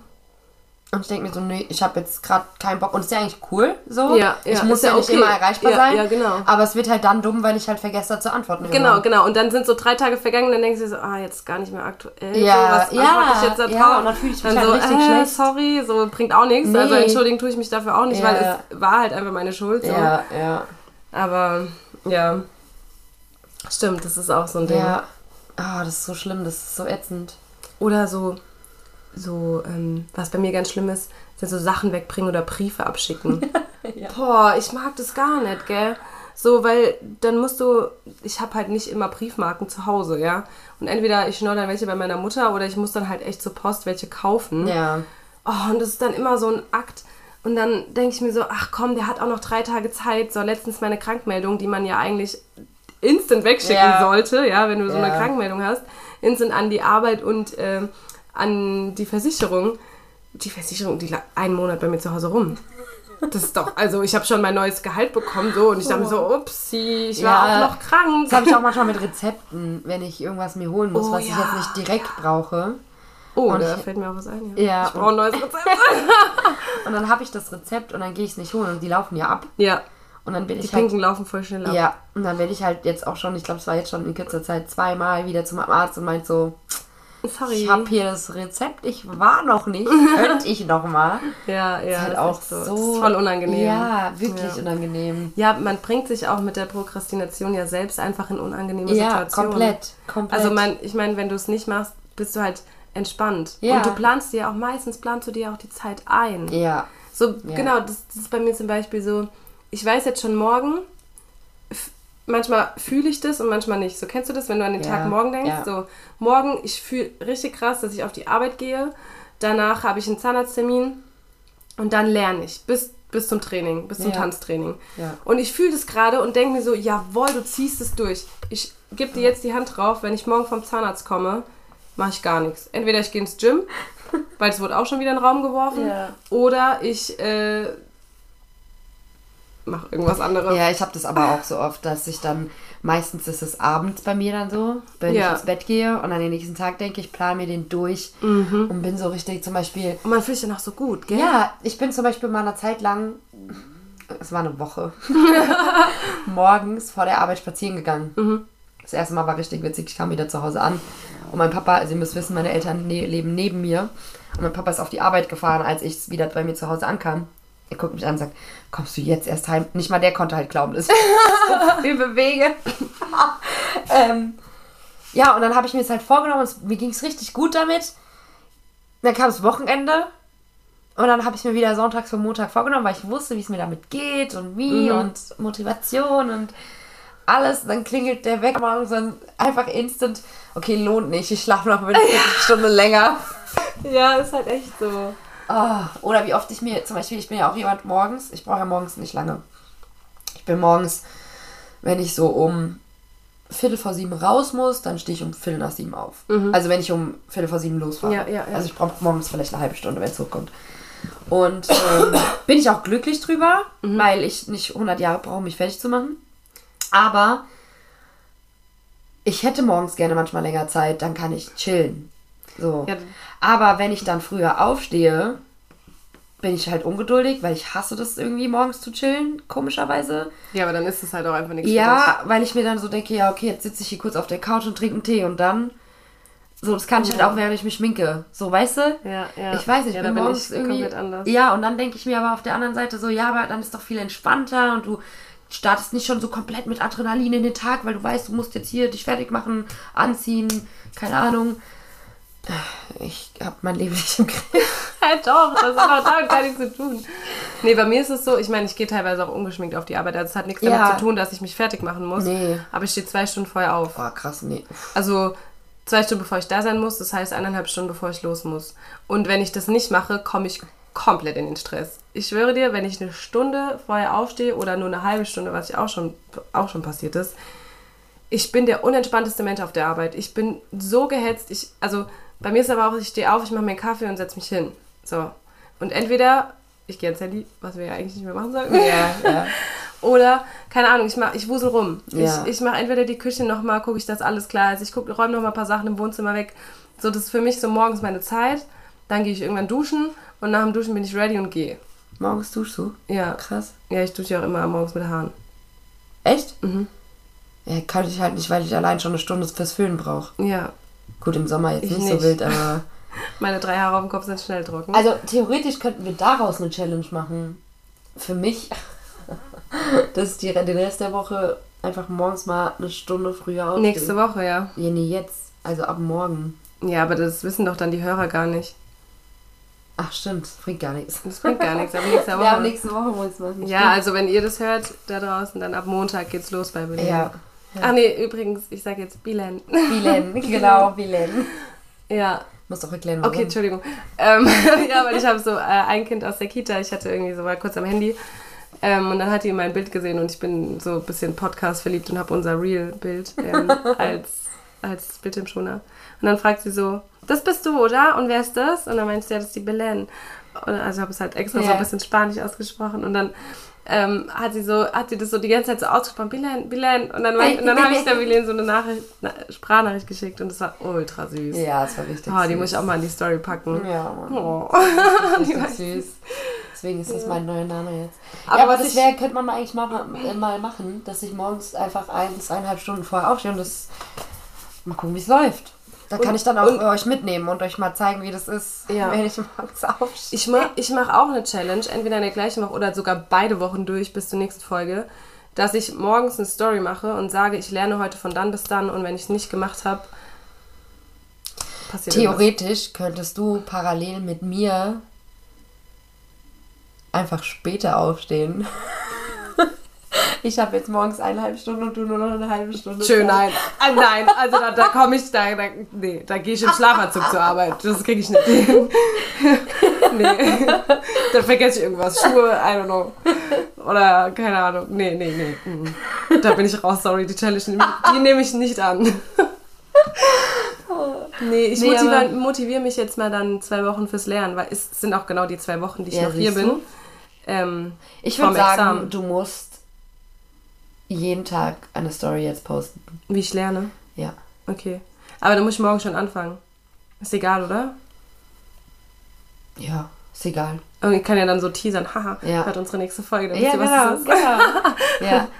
und ich denke mir so, nee, ich habe jetzt gerade keinen Bock. Und es ist ja eigentlich cool so.
Ja, ja,
ich muss ja,
ja
nicht
okay.
immer erreichbar
Ja,
sein.
ja, genau.
Aber es wird halt dann dumm, weil ich halt vergesse, da zu antworten.
Genau,
irgendwann.
genau. Und dann sind so drei Tage vergangen, dann denkst du so, ah, jetzt gar nicht mehr aktuell.
Ja,
so,
ja,
antworte ich jetzt da
ja,
drauf?
und dann fühle ich mich
dann
halt
so,
richtig
äh,
schlecht.
sorry, so bringt auch nichts.
Nee.
Also entschuldigen tue ich mich dafür auch nicht,
Ja.
weil es war halt einfach meine Schuld. So.
Ja, ja.
Aber ja, stimmt, das ist auch so ein Ding.
Ja. Ah, das ist so schlimm, das ist so ätzend.
Oder so, so ähm, was bei mir ganz schlimm ist, sind so Sachen wegbringen oder Briefe abschicken. Boah, ich mag das gar nicht, gell? So, weil dann musst du, ich habe halt nicht immer Briefmarken zu Hause, ja? Und entweder ich schnorre dann welche bei meiner Mutter oder ich muss dann halt echt zur Post welche kaufen.
Ja.
Oh, und das ist dann immer so ein Akt. Und dann denke ich mir so, ach komm, der hat auch noch drei Tage Zeit. So, letztens meine Krankmeldung, die man ja eigentlich instant wegschicken
Ja.
sollte, ja, wenn du so eine
Ja.
Krankmeldung hast. Instant an die Arbeit und ähm, an die Versicherung. Die Versicherung, die lag einen Monat bei mir zu Hause rum. Das ist doch, also ich habe schon mein neues Gehalt bekommen so und ich dachte mir so, upsie, ich war
Ja,
auch noch krank.
Das habe ich auch manchmal mit Rezepten, wenn ich irgendwas mir holen muss,
Oh,
was ich
ja.
jetzt nicht direkt brauche.
Oh,
Und
da
ich-
fällt mir auch was ein.
Ja,
Ich brauche ein neues Rezept.
Und dann habe ich das Rezept und dann gehe ich es nicht holen und die laufen ja ab.
ja,
Und dann bin
die
ich halt
Pinken laufen voll schnell ab.
Ja, und dann werde ich halt jetzt auch schon, ich glaube, es war jetzt schon in kürzer Zeit zweimal wieder zum Arzt und meint so,
Sorry.
ich habe hier das Rezept, ich war noch nicht, könnte ich noch mal.
Ja, ja.
ist halt
das
auch
echt
so,
Das ist voll unangenehm.
Ja, wirklich
Ja.
unangenehm.
Ja, man bringt sich auch mit der Prokrastination ja selbst einfach in unangenehme
Ja,
Situationen.
komplett, komplett.
Also man, ich meine, wenn du es nicht machst, bist du halt entspannt.
Ja.
Und du planst dir auch meistens planst du dir auch die Zeit ein.
Ja,
So,
Ja.
genau, das, das ist bei mir zum Beispiel so, ich weiß jetzt schon morgen, manchmal fühle ich das und manchmal nicht. So kennst du das, wenn du an den
Ja,
Tag morgen denkst?
ja.
So, morgen, ich fühle richtig krass, dass ich auf die Arbeit gehe. Danach habe ich einen Zahnarzttermin und dann lerne ich bis, bis zum Training, bis zum
Ja.
Tanztraining.
Ja.
Und ich fühle das gerade und denke mir so, jawohl, du ziehst es durch. Ich gebe dir jetzt die Hand drauf, wenn ich morgen vom Zahnarzt komme, mache ich gar nichts. Entweder ich gehe ins Gym, weil es wurde auch schon wieder in den Raum geworfen, oder ich äh, mache irgendwas anderes.
ja, ich habe das aber auch so oft, dass ich dann, meistens ist es abends bei mir dann so, wenn
Ja.
ich ins Bett gehe und an den nächsten Tag denke, ich plane mir den durch
Mhm.
und bin so richtig zum Beispiel,
Und man fühlt sich dann auch so gut, gell?
Ja, ich bin zum Beispiel mal eine Zeit lang, es war eine Woche, morgens vor der Arbeit spazieren gegangen. Das erste Mal war richtig witzig. Ich kam wieder zu Hause an und mein Papa, also ihr müsst wissen, meine Eltern ne leben neben mir und mein Papa ist auf die Arbeit gefahren, als ich wieder bei mir zu Hause ankam. Er guckt mich an und sagt, kommst du jetzt erst heim? Nicht mal der konnte halt glauben, dass ich so viel bewege. ähm, ja, und dann habe ich mir das halt vorgenommen und es- mir ging es richtig gut damit. Dann kam das Wochenende und dann habe ich mir wieder sonntags für Montag vorgenommen, weil ich wusste, wie es mir damit geht und wie
Mhm.
und Motivation und alles. Dann klingelt der Wecker morgens und einfach instant, okay, lohnt nicht, ich schlafe noch eine Stunde länger.
Ja, ist halt echt so.
Ah, oder wie oft ich mir, zum Beispiel, ich bin ja auch jemand morgens, ich brauche ja morgens nicht lange. Ich bin morgens, wenn ich so um Viertel vor sieben raus muss, dann stehe ich um Viertel nach sieben auf. Also wenn ich um Viertel vor sieben losfahre.
Ja, ja, ja.
Also ich brauche morgens vielleicht eine halbe Stunde, wenn es hochkommt. Und ähm, bin ich auch glücklich drüber, weil ich nicht 100 Jahre brauche, mich fertig zu machen. Aber ich hätte morgens gerne manchmal länger Zeit, dann kann ich chillen. So.
Ja.
Aber wenn ich dann früher aufstehe, bin ich halt ungeduldig, weil ich hasse das irgendwie morgens zu chillen, komischerweise.
Ja, aber dann ist es halt auch einfach nichts
Ja, weil ich mir dann so denke, ja, okay, jetzt sitze ich hier kurz auf der Couch und trinke einen Tee und dann. So, das kann ich halt auch, während ich mich schminke. So, weißt du?
Ja, ja.
Ich weiß nicht,
Ja,
bin
bin
morgens
ich
irgendwie.
komplett anders.
Ja, und dann denke ich mir aber auf der anderen Seite so, ja, aber dann ist doch viel entspannter und du startest nicht schon so komplett mit Adrenalin in den Tag, weil du weißt, du musst jetzt hier dich fertig machen, anziehen, keine Ahnung. Ich habe mein Leben nicht im Griff.
Halt doch, das hat auch damit gar nichts zu tun. Nee, bei mir ist es so, ich meine, ich gehe teilweise auch ungeschminkt auf die Arbeit. Also es hat nichts damit
Ja.
zu tun, dass ich mich fertig machen muss.
Nee.
Aber ich stehe zwei Stunden vorher auf.
Boah, krass, nee.
Also zwei Stunden bevor ich da sein muss, das heißt eineinhalb Stunden bevor ich los muss. Und wenn ich das nicht mache, komme ich komplett in den Stress. Ich schwöre dir, wenn ich eine Stunde vorher aufstehe oder nur eine halbe Stunde, was ich auch schon, auch schon passiert ist, ich bin der unentspannteste Mensch auf der Arbeit. Ich bin so gehetzt. Ich, also bei mir ist aber auch, ich stehe auf, ich mache mir einen Kaffee und setze mich hin. So. Und entweder, ich gehe ans Handy, was wir ja eigentlich nicht mehr machen sollten.
Ja, ja.
Oder, keine Ahnung, ich, mach, ich wusel rum.
Ja.
Ich, ich mache entweder die Küche nochmal, gucke ich, dass alles klar ist. Ich räume nochmal ein paar Sachen im Wohnzimmer weg. So, das ist für mich so morgens meine Zeit. Dann gehe ich irgendwann duschen und nach dem Duschen bin ich ready und gehe.
Morgens duschst du?
Ja.
Krass.
Ja, ich dusche ja auch immer morgens mit Haaren.
Echt?
Mhm.
Ja, kann ich halt nicht, weil ich allein schon eine Stunde fürs Föhnen brauche.
Ja.
Gut, im Sommer jetzt
Ich
nicht, so
nicht.
wild, aber.
Meine drei Haare auf dem Kopf sind schnell trocken.
Also theoretisch könnten wir daraus eine Challenge machen. Für mich, dass die, den Rest der Woche einfach morgens mal eine Stunde früher aufstehe.
Nächste Woche, ja.
Ja, nee, jetzt. Also ab morgen.
Ja, aber das wissen doch dann die Hörer gar nicht.
Ach stimmt, das bringt gar nichts.
Das bringt gar nichts, aber nächste
Ja,
Woche.
ab nächste Woche muss es machen.
Ja, also wenn ihr das hört da draußen, dann ab Montag geht's los bei Berlin.
Ja.
Ach nee, übrigens, ich sag jetzt Bilen.
Bilen, genau, Bilen.
ja,
Muss doch erklären, warum.
okay, Entschuldigung. Ähm, ja, weil ich habe so äh, ein Kind aus der Kita, ich hatte irgendwie so war kurz am Handy ähm, und dann hat die mein Bild gesehen und ich bin so ein bisschen Podcast verliebt und habe unser Real-Bild ähm, als, als Bildschirmschoner. Und dann fragt sie so, das bist du, oder? Und wer ist das? Und dann meinte sie, ja, das ist die Belen. Und also habe es halt extra so
Ja.
ein bisschen Spanisch ausgesprochen und dann ähm, hat sie so, hat sie das so die ganze Zeit so ausgesprochen, Bilen, Bilen. Und dann, und dann habe ich der Bilen so eine Nachricht, na, Sprachnachricht geschickt und das war ultra süß.
Ja, das war richtig.
Oh, die
süß.
muss ich auch mal in die Story packen.
Ja, Mann.
Oh.
Richtig süß. Deswegen ist das mein neuer Name jetzt.
Aber
ja, aber das wäre, könnte man mal eigentlich mal, äh, mal machen, dass ich morgens einfach eins, eineinhalb Stunden vorher aufstehe und das mal gucken, wie es läuft. Da kann
Und-
ich dann auch
und-
euch mitnehmen und euch mal zeigen, wie das ist,
Ja.
wenn ich morgens aufstehe.
Ich mache ich mach auch eine Challenge, entweder in der gleichen Woche oder sogar beide Wochen durch bis zur nächsten Folge, dass ich morgens eine Story mache und sage, ich lerne heute von dann bis dann und wenn ich es nicht gemacht habe, passiert irgendwas.
Theoretisch könntest du parallel mit mir einfach später aufstehen. Ich habe jetzt morgens eineinhalb Stunden und du nur noch eine halbe Stunde.
Schön, nein. Ah, nein, also da, da komme ich, da, da, nee, da gehe ich im Schlafanzug zur Arbeit. Das kriege ich nicht hin. nee. Dann vergesse ich irgendwas. Schuhe, I don't know. Oder, keine Ahnung. Nee, nee, nee. mhm. Da bin ich raus, sorry, die Challenge, die, nehme ich nicht an. Nee, ich
Nee,
motiviere
aber-
motivier mich jetzt mal dann zwei Wochen fürs Lernen, weil es sind auch genau die zwei Wochen, die ich
Ja,
noch hier bin. Ähm,
Ich würde sagen,
Examen.
du musst jeden Tag eine Story jetzt posten.
Wie ich lerne.
Ja.
Okay. Aber dann muss ich morgen schon anfangen. Ist egal, oder?
Ja, ist egal.
Und ich kann ja dann so teasern, haha,
Ja.
hört unsere nächste Folge, dann
Ja,
wisst ihr, was
genau,
ist.
genau. ja.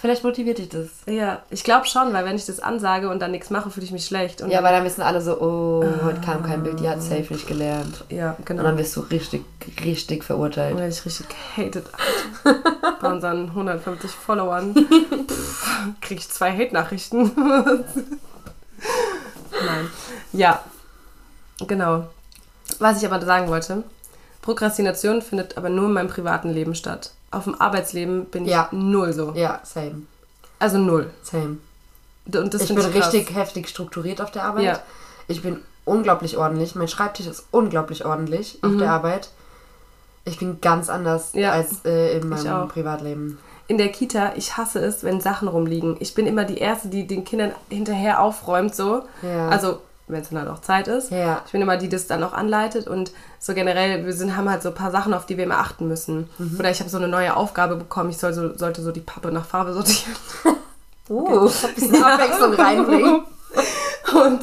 Vielleicht motiviert dich das.
Ja, ich glaube schon, weil wenn ich das ansage und dann nichts mache, fühle ich mich schlecht. Und
Ja, weil dann wissen alle so, oh, heute kam kein Bild, die hat safe nicht gelernt.
ja, genau.
Und dann wirst du richtig, richtig verurteilt.
Werde ich richtig gehatet. Alter. Bei unseren 150 Followern kriege ich zwei Hate-Nachrichten. Nein. Ja, genau. Was ich aber sagen wollte, Prokrastination findet aber nur in meinem privaten Leben statt. Auf dem Arbeitsleben bin ich
Ja.
null so.
Ja, same.
Also null.
Same.
Und das
ich bin
ich krass.
richtig heftig strukturiert auf der Arbeit.
Ja.
Ich bin unglaublich ordentlich. Mein Schreibtisch ist unglaublich ordentlich auf der Arbeit. Ich bin ganz anders
Mhm. Ja.
als äh, in meinem. Privatleben.
in der Kita, ich hasse es, wenn Sachen rumliegen. Ich bin immer die Erste, die den Kindern hinterher aufräumt, so.
Ja.
Also, wenn es dann halt auch Zeit ist.
Ja.
Ich bin immer die, die das dann auch anleitet und so generell, wir sind, haben halt so ein paar Sachen, auf die wir immer achten müssen.
Mhm.
Oder ich habe so eine neue Aufgabe bekommen, ich soll so, sollte so die Pappe nach Farbe sortieren.
Uh, ein bisschen Abwechslung reinbringen.
Und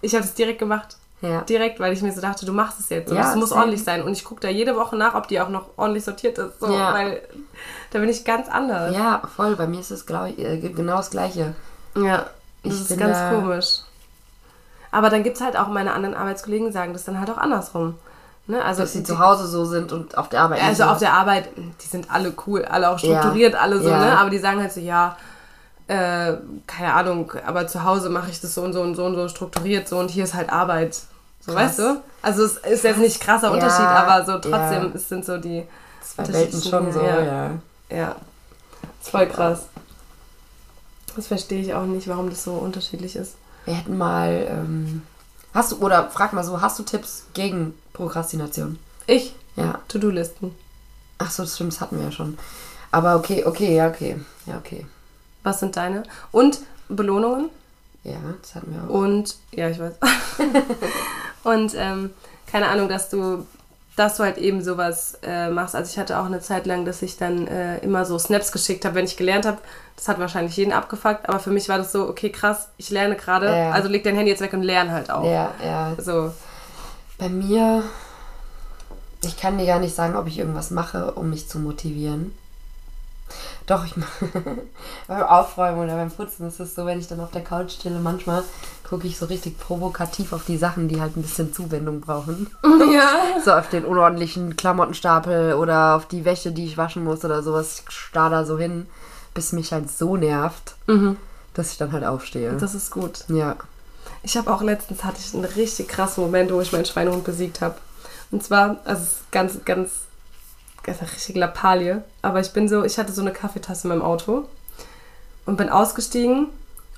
ich habe es direkt gemacht.
Ja.
Direkt, weil ich mir so dachte, du machst es jetzt. Und
Ja,
es muss
same.
ordentlich sein. Und ich gucke da jede Woche nach, ob die auch noch ordentlich sortiert ist. So,
Ja.
Weil da bin ich ganz anders.
ja, voll. Bei mir ist es glaub ich, äh, genau das Gleiche.
Ja, das
Ich
ist ganz
da-
komisch. Aber dann gibt es halt auch meine anderen Arbeitskollegen, sagen das dann halt auch andersrum. Ne? Also,
Dass sie
die-
zu Hause so sind und auf der Arbeit
also
so.
auf der Arbeit, die sind alle cool, alle auch strukturiert,
Ja.
alle so,
Ja.
ne? Aber die sagen halt so, ja, äh, keine Ahnung, aber zu Hause mache ich das so und so und so und so strukturiert so und hier ist halt Arbeit. So,
Krass.
weißt du? Also es ist jetzt nicht krasser
Ja,
Unterschied, aber so trotzdem,
ja.
es sind so die,
Zwei Welten schon so,
Ja.
ja.
ja, ist voll krass. Das verstehe ich auch nicht, warum das so unterschiedlich ist.
Wir hätten mal, ähm, hast du, oder frag mal so, hast du Tipps gegen Prokrastination?
Ich,
Ja.
To-Do-Listen.
Ach so, das stimmt, das hatten wir ja schon. Aber okay, okay, ja, okay. Ja, okay.
Was sind deine? Und Belohnungen.
Ja, das hatten wir auch.
Und, ja, ich weiß. und, ähm, keine Ahnung, dass du, dass du halt eben sowas äh, machst. Also ich hatte auch eine Zeit lang, dass ich dann äh, immer so Snaps geschickt habe, wenn ich gelernt habe. Das hat wahrscheinlich jeden abgefuckt, aber für mich war das so, okay, krass, ich lerne gerade,
Ja.
also leg dein Handy jetzt weg und lern halt auch.
Ja, ja.
So,
Bei mir, ich kann dir gar nicht sagen, ob ich irgendwas mache, um mich zu motivieren. Doch, ich mache beim Aufräumen oder beim Putzen ist es so, wenn ich dann auf der Couch chille, manchmal gucke ich so richtig provokativ auf die Sachen, die halt ein bisschen Zuwendung brauchen.
ja.
So auf den unordentlichen Klamottenstapel oder auf die Wäsche, die ich waschen muss oder sowas. Ich starr da so hin, bis mich halt so nervt, dass ich dann halt aufstehe.
Das ist gut.
ja.
Ich habe auch letztens hatte ich einen richtig krassen Moment, wo ich meinen Schweinehund besiegt habe. Und zwar, also ganz, ganz, ganz eine richtige Lappalie. Aber ich bin so, ich hatte so eine Kaffeetasse in meinem Auto und bin ausgestiegen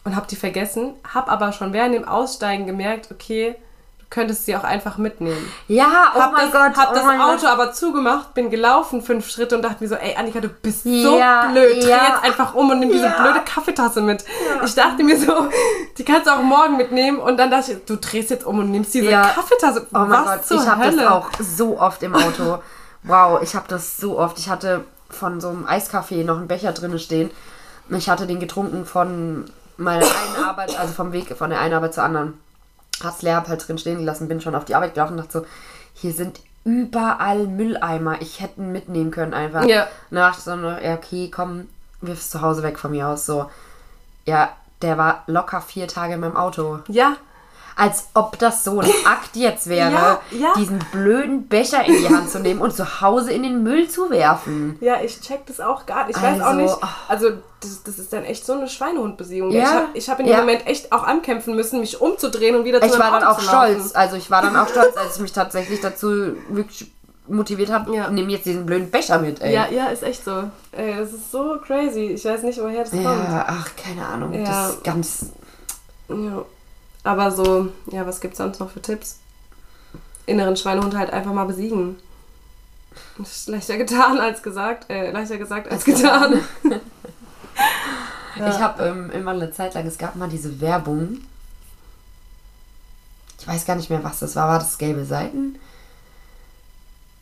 und habe die vergessen, habe aber schon während dem Aussteigen gemerkt, okay, du könntest sie auch einfach mitnehmen.
Ja, oh
hab
mein
das,
Gott.
Hab
oh
das Auto
Gott.
aber zugemacht, bin gelaufen fünf Schritte und dachte mir so, ey Annika, du bist so
Ja,
blöd. Dreh
ja.
jetzt einfach um und nimm diese
Ja.
blöde Kaffeetasse mit. Ich dachte mir so, die kannst du auch morgen mitnehmen und dann dachte ich, du drehst jetzt um und nimmst diese. Kaffeetasse.
Oh mein
Was
Gott, ich habe das auch so oft im Auto. Wow, ich habe das so oft. Ich hatte von so einem Eiskaffee noch einen Becher drinne stehen. Ich hatte den getrunken von meiner einen Arbeit, also vom Weg von der einen Arbeit zur anderen. Hat's leer, hab halt drin stehen gelassen, bin schon auf die Arbeit gelaufen und dachte so, hier sind überall Mülleimer. Ich hätte ihn mitnehmen können einfach.
Ja.
Und dann dachte ich so, nur, ja, okay, komm, wirf es zu Hause weg von mir aus. So, ja, der war locker vier Tage in meinem Auto.
Ja,
Als ob das so ein Akt jetzt wäre,
Ja, ja.
diesen blöden Becher in die Hand zu nehmen und zu Hause in den Müll zu werfen.
ja, ich check das auch gar nicht. Ich weiß auch
Also,
nicht. Also, das, das ist dann echt so eine Schweinehundbesiegung.
Ja,
Ich habe ich hab in dem. Moment echt auch ankämpfen müssen, mich umzudrehen und wieder zu
Ich war dann
Auto
auch
zu laufen.
stolz. Also ich war dann auch stolz, als ich mich tatsächlich dazu wirklich motiviert habe,
Ja.
nimm jetzt diesen blöden Becher mit, ey.
Ja, ja, ist echt so. Ey, das ist so crazy. Ich weiß nicht, woher das kommt.
Ja, ach, keine Ahnung.
Ja.
Das ist ganz.
Ja. Aber so, ja, was gibt's sonst noch für Tipps? Inneren Schweinehund halt einfach mal besiegen. Das ist leichter getan als gesagt, äh, leichter gesagt als getan.
Ich habe ähm, immer eine Zeit lang, es gab mal diese Werbung. Ich weiß gar nicht mehr, was das war. War das gelbe Seiten?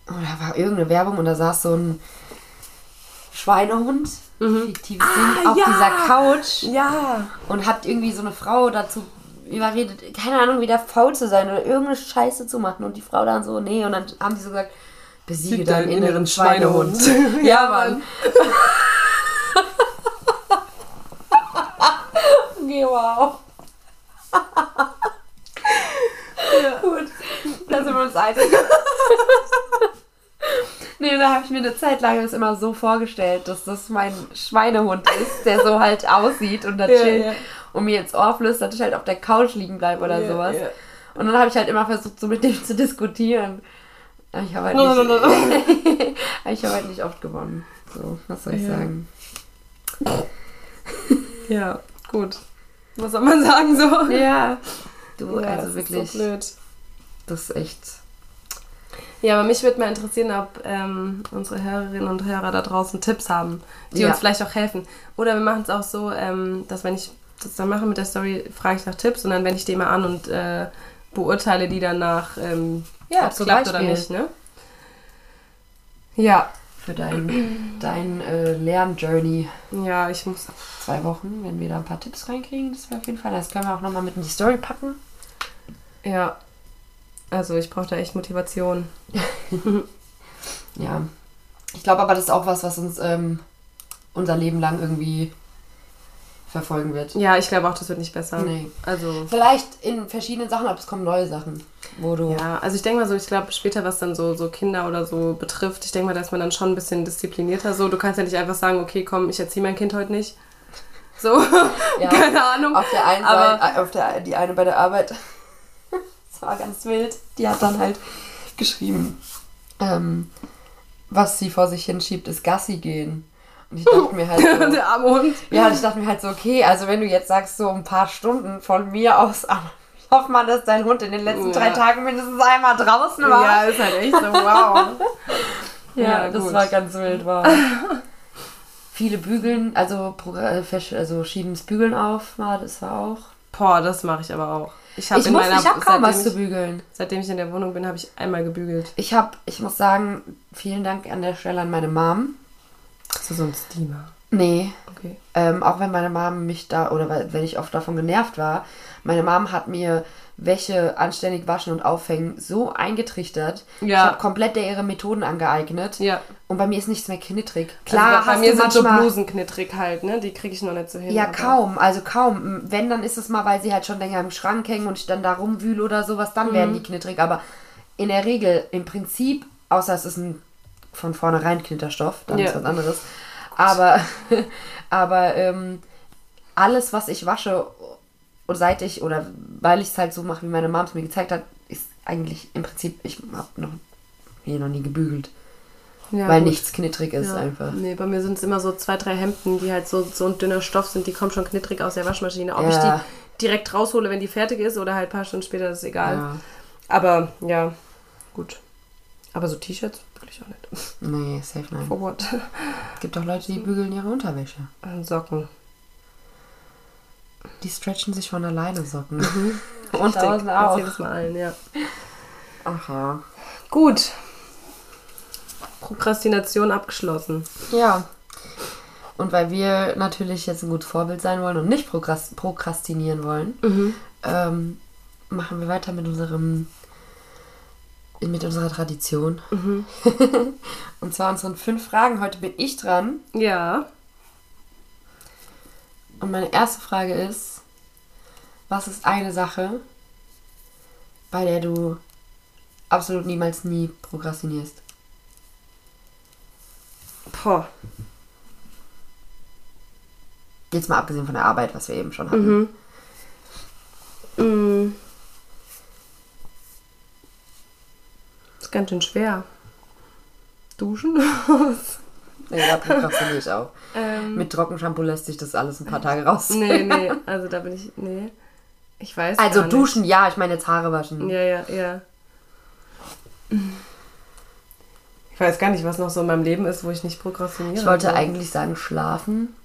Oder war irgendeine Werbung und da saß so ein Schweinehund, fiktives Ding, auf
ja.
dieser Couch
ja.
und hat irgendwie so eine Frau dazu überredet, keine Ahnung, wieder faul zu sein oder irgendeine Scheiße zu machen. Und die Frau dann so, nee, und dann haben die so gesagt, besiege
Sieg
deinen
deinen
inneren Schweinehund.
Schweinehund.
ja,
Ja,
Mann. okay, wow. Gut, da sind wir uns einig. nee, da habe ich mir eine Zeit lang das immer so vorgestellt, dass das mein Schweinehund ist, der so halt aussieht und da
Ja,
chillt
ja.
Und mir ins Ohr flüstert, ich halt auf der Couch liegen bleibe oder
Ja,
sowas.
ja.
Und dann habe ich halt immer versucht, so mit dem zu diskutieren. Ich habe halt,
No, no,
nicht-
no, no.
ich habe halt nicht oft gewonnen. So, was soll ich
Ja.
sagen?
Ja, gut. Was soll man sagen so?
Ja. Du,
Ja,
also
das
wirklich,
Ist so blöd.
das ist echt.
Ja, aber mich würde mal interessieren, ob ähm, unsere Hörerinnen und Hörer da draußen Tipps haben, die
Ja.
uns vielleicht auch helfen. Oder wir machen es auch so, ähm, dass wenn ich das dann mache mit der Story, frage ich nach Tipps und dann wende ich die mal an und äh, beurteile die dann nach, ähm,
Ja,
ob es klappt oder
Beispiel.
nicht. Ne? Ja,
für dein, dein äh, Lernjourney.
Ja, ich muss.
Zwei Wochen, wenn wir da ein paar Tipps reinkriegen, das wäre auf jeden Fall. Das können wir auch nochmal mit in die Story packen.
Ja. Also ich brauche da echt Motivation.
Ja. Ich glaube aber, das ist auch was, was uns ähm, unser Leben lang irgendwie verfolgen wird.
Ja, ich glaube auch, das wird nicht besser.
Nee.
Also.
Vielleicht in verschiedenen Sachen, aber es kommen neue Sachen, wo du.
Ja, also ich denke mal so, ich glaube später, was dann so, so Kinder oder so betrifft, ich denke mal, da ist man dann schon ein bisschen disziplinierter. So, du kannst ja nicht einfach sagen, okay, komm, ich erziehe mein Kind heute nicht. So,
Ja.
keine Ahnung.
Auf der einen
Aber-
Seite, äh, auf der, die eine bei der Arbeit, das war ganz wild, die hat dann halt geschrieben, ähm, was sie vor sich hinschiebt, ist Gassi gehen. Und ich dachte mir halt so,
Der arme Hund.
ja, und ich dachte mir halt so, okay, also wenn du jetzt sagst, so ein paar Stunden von mir aus, ich hoffe mal, dass dein Hund in den letzten
Ja.
drei Tagen mindestens einmal draußen war.
Ja, ist halt echt so, wow.
Ja,
Ja,
das war ganz wild, war. Viele bügeln, also, äh, also schieben das Bügeln auf, war, das war auch.
Boah, das mache ich aber auch. Ich habe
hab kaum was
seitdem
zu
ich,
bügeln.
seitdem ich in der Wohnung bin, habe ich einmal gebügelt.
Ich habe, ich muss sagen, vielen Dank an der Stelle an meine Mom.
Hast du so ein Steamer?
Nee,
Okay.
ähm, auch wenn meine Mom mich da, oder wenn ich oft davon genervt war, meine Mom hat mir Wäsche anständig waschen und aufhängen so eingetrichtert.
Ja.
Ich habe komplett der ihre Methoden angeeignet.
Ja.
Und bei mir ist nichts mehr knittrig. Klar,
also bei, bei mir sind so Blusen knittrig halt, ne? Die kriege ich noch nicht so hin.
Ja,
aber-
kaum, also kaum. Wenn, dann ist es mal, weil sie halt schon länger im Schrank hängen und ich dann da rumwühle oder sowas, dann werden
Mhm.
die knittrig. Aber in der Regel, im Prinzip, außer es ist ein von vornherein Knitterstoff, dann
Ja.
ist was anderes. Aber, aber ähm, alles, was ich wasche, und seit ich, oder weil ich es halt so mache, wie meine Mom es mir gezeigt hat, ist eigentlich im Prinzip, ich habe noch hier noch nie gebügelt.
Ja,
weil
gut.
nichts knittrig ist
Ja.
einfach.
Nee, bei mir sind es immer so zwei, drei Hemden, die halt so, so ein dünner Stoff sind, die kommen schon knittrig aus der Waschmaschine. Ob
Ja.
ich die direkt raushole, wenn die fertig ist oder halt ein paar Stunden später, ist egal. Aber ja, gut. Aber so T-Shirts will ich auch nicht.
Nee, safe nein.
For what?
Es gibt auch Leute, die bügeln ihre Unterwäsche.
Äh, Socken.
Die stretchen sich von alleine Socken.
Und
Und außen auch.
Das mal allen, ja.
Ach ja.
Gut. Prokrastination abgeschlossen.
Ja. Und weil wir natürlich jetzt ein gutes Vorbild sein wollen und nicht prokras- prokrastinieren wollen, ähm, machen wir weiter mit unserem mit unserer Tradition. und zwar unseren fünf Fragen. Heute bin ich dran.
Ja.
Und meine erste Frage ist, was ist eine Sache, bei der du absolut niemals nie prokrastinierst?
Boah.
Jetzt mal abgesehen von der Arbeit, was wir eben schon hatten.
Mm. Ist ganz schön schwer. Duschen?
Nee, da prokrastiniere ich auch.
ähm,
Mit Trockenshampoo lässt sich das alles ein paar Tage raus.
nee, nee, also da bin ich. Nee. Ich weiß.
Also
nicht.
duschen, ja, ich meine jetzt Haare waschen.
Ja, ja, ja. Ich weiß gar nicht, was noch so in meinem Leben ist, wo ich nicht prokrastiniere.
Ich wollte eigentlich sagen schlafen,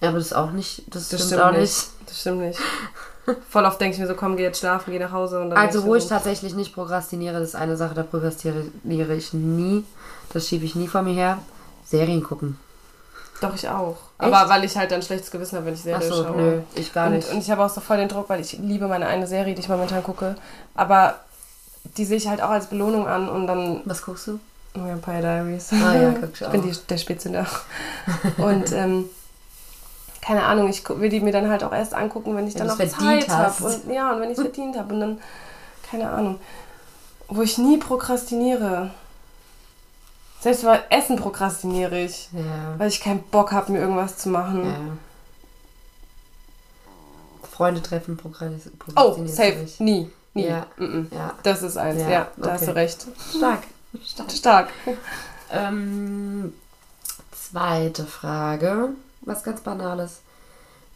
aber das ist auch nicht, das,
Das
stimmt, auch nicht.
Das stimmt nicht. Voll oft denke ich mir so, komm, geh jetzt schlafen, geh nach Hause. Und dann
Also wo ich
so,
tatsächlich nicht prokrastiniere, das ist eine Sache, da prokrastiniere ich nie. Das schiebe ich nie vor mir her. Serien gucken.
Doch, ich auch.
Echt?
Aber weil ich halt dann schlechtes Gewissen habe, wenn ich Serie
Achso,
schaue.
nö, ich gar
und,
nicht.
Und ich habe auch so voll den Druck, weil ich liebe meine eine Serie, die ich momentan gucke. Aber die sehe ich halt auch als Belohnung an und dann
Was guckst du?
Vampire Diaries.
Ah ja, guck ich
ich
auch.
bin die, der Spätzünder. Und ähm, keine Ahnung, ich will die mir dann halt auch erst angucken, wenn ich
Wenn
dann auch
verdient
Zeit
hast.
habe. Und ja, und wenn ich es verdient habe. Und dann, keine Ahnung. Wo ich nie prokrastiniere. Selbst bei Essen prokrastiniere ich.
Ja.
Weil ich keinen Bock habe, mir irgendwas zu machen.
ja. Freunde treffen prokras-
Oh, safe.
nicht.
Nie. Nie.
Ja.
Mm-mm.
Ja.
Das ist eins, ja. Da hast
okay.
du recht.
Stark. Stark.
Stark.
Ähm, zweite Frage. Was ganz Banales.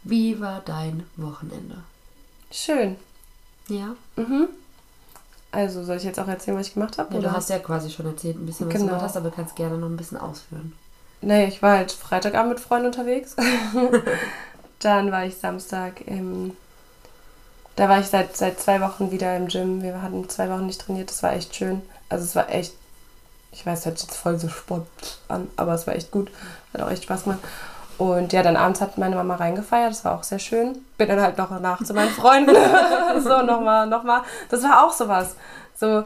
Wie war dein Wochenende?
Schön.
Ja.
Mhm. Also, soll ich jetzt auch erzählen, was ich gemacht habe?
ja du hast ja quasi schon erzählt, ein bisschen was
Genau.
du gemacht hast, aber du kannst gerne noch ein bisschen ausführen.
Nee, ich war halt Freitagabend mit Freunden unterwegs. Dann war ich Samstag im. Da war ich seit, seit zwei Wochen wieder im Gym. Wir hatten zwei Wochen nicht trainiert. Das war echt schön. Also es war echt Ich weiß, das hört sich jetzt voll so Sport an, aber es war echt gut. Hat auch echt Spaß gemacht. Und ja, dann abends hat meine Mama reingefeiert, das war auch sehr schön. Bin dann halt noch nach zu meinen Freunden. so, nochmal, nochmal. Das war auch sowas. So,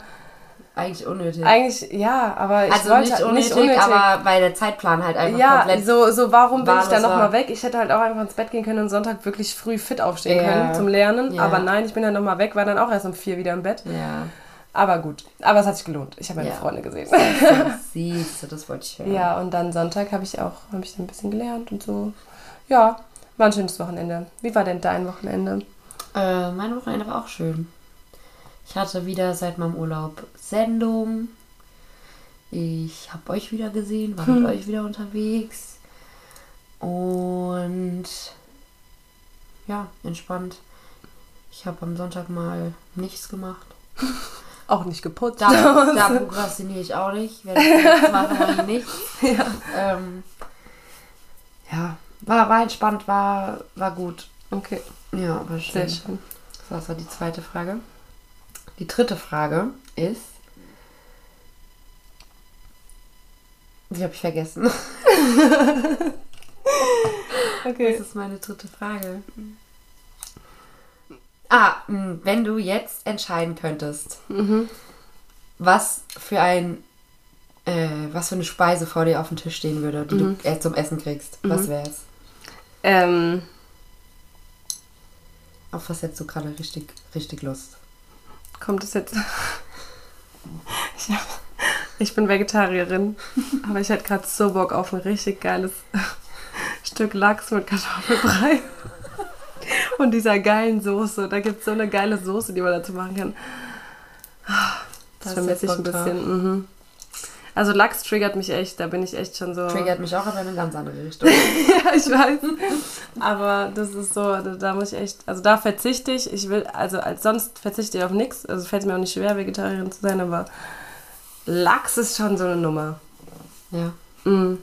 Eigentlich unnötig.
eigentlich, ja, aber ich
also
wollte
nicht unnötig, aber weil der Zeitplan halt einfach
ja,
komplett.
so, so warum bin ich da
wahllos
nochmal weg? Ich hätte halt auch einfach ins Bett gehen können und Sonntag wirklich früh fit aufstehen
Ja.
können zum Lernen.
Ja.
Aber nein, ich bin dann nochmal weg, war dann auch erst um vier wieder im Bett.
Ja,
Aber gut, aber es hat sich gelohnt. Ich habe meine
Ja.
Freunde gesehen.
siehst du, das wollte ich hören.
ja, und dann Sonntag habe ich auch habe ich ein bisschen gelernt und so. Ja, war ein schönes Wochenende. Wie war denn dein Wochenende?
Äh, mein Wochenende war auch schön. Ich hatte wieder seit meinem Urlaub Sendung. Ich habe euch wieder gesehen, war mit euch wieder unterwegs. Und ja, entspannt. Ich habe am Sonntag mal nichts gemacht.
Auch nicht geputzt.
Da, da prokrastiniere ich auch nicht. Ich mache ich nicht.
ja.
Ähm, ja, war, war entspannt, war, war gut.
Okay,
Ja, aber schön.
sehr schön.
Das war die zweite Frage. Die dritte Frage ist. Die habe ich vergessen.
Okay.
Das ist meine dritte Frage. Ah, wenn du jetzt entscheiden könntest,
Mhm.
was für ein äh, was für eine Speise vor dir auf dem Tisch stehen würde, die
Mhm.
du zum Essen kriegst, was wäre es?
Ähm,
Auf was hättest du gerade richtig, richtig Lust?
kommt es jetzt. Ich, hab, ich bin Vegetarierin, aber ich hätte gerade so Bock auf ein richtig geiles Stück Lachs mit Kartoffelbrei. Und dieser geilen Soße. Da gibt es so eine geile Soße, die man dazu machen kann. Das
Da hast
vermisse ich ein bisschen. Mhm. Also Lachs triggert mich echt, da bin ich echt schon so.
Triggert mich auch, aber in eine ganz andere Richtung.
ja, ich weiß. Aber das ist so, da, da muss ich echt, also da verzichte ich. Ich will, also als sonst verzichte ich auf nichts. Also fällt es mir auch nicht schwer, Vegetarierin zu sein, aber Lachs ist schon so eine Nummer.
ja.
Mhm.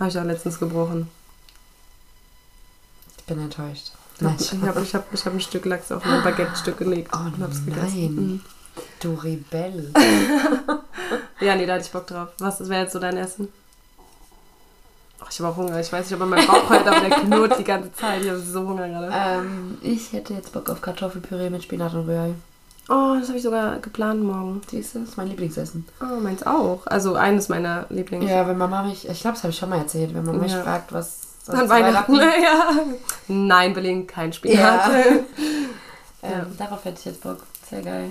Habe ich auch letztens gebrochen.
Ich bin enttäuscht. Nein,
Ich habe ich hab, ich hab ein Stück Lachs auf ein Baguette-Stück gelegt
Oh
und hab's gegessen. Mhm.
Du Rebell.
Ja, nee, da hatte ich Bock drauf. Was wäre jetzt so dein Essen? Oh, ich habe auch Hunger. Ich weiß nicht, ob mein Bauch halt, aber der knurrt die ganze Zeit. Ich habe so Hunger gerade.
ähm, ich hätte jetzt Bock auf Kartoffelpüree mit Spinat und Rührei.
Oh, das habe ich sogar geplant morgen.
Siehst du, das ist mein Lieblingsessen.
Oh, meins auch. Also eines meiner Lieblings.
Ja, wenn Mama mich, ich glaube, das habe ich schon mal erzählt, wenn Mama mich
Ja.
fragt, was was
An
zu
Weihnachten. Ja. Nein, Berlin, kein Spinat.
Ja.
Ja.
Ähm, Darauf hätte ich jetzt Bock. Sehr geil.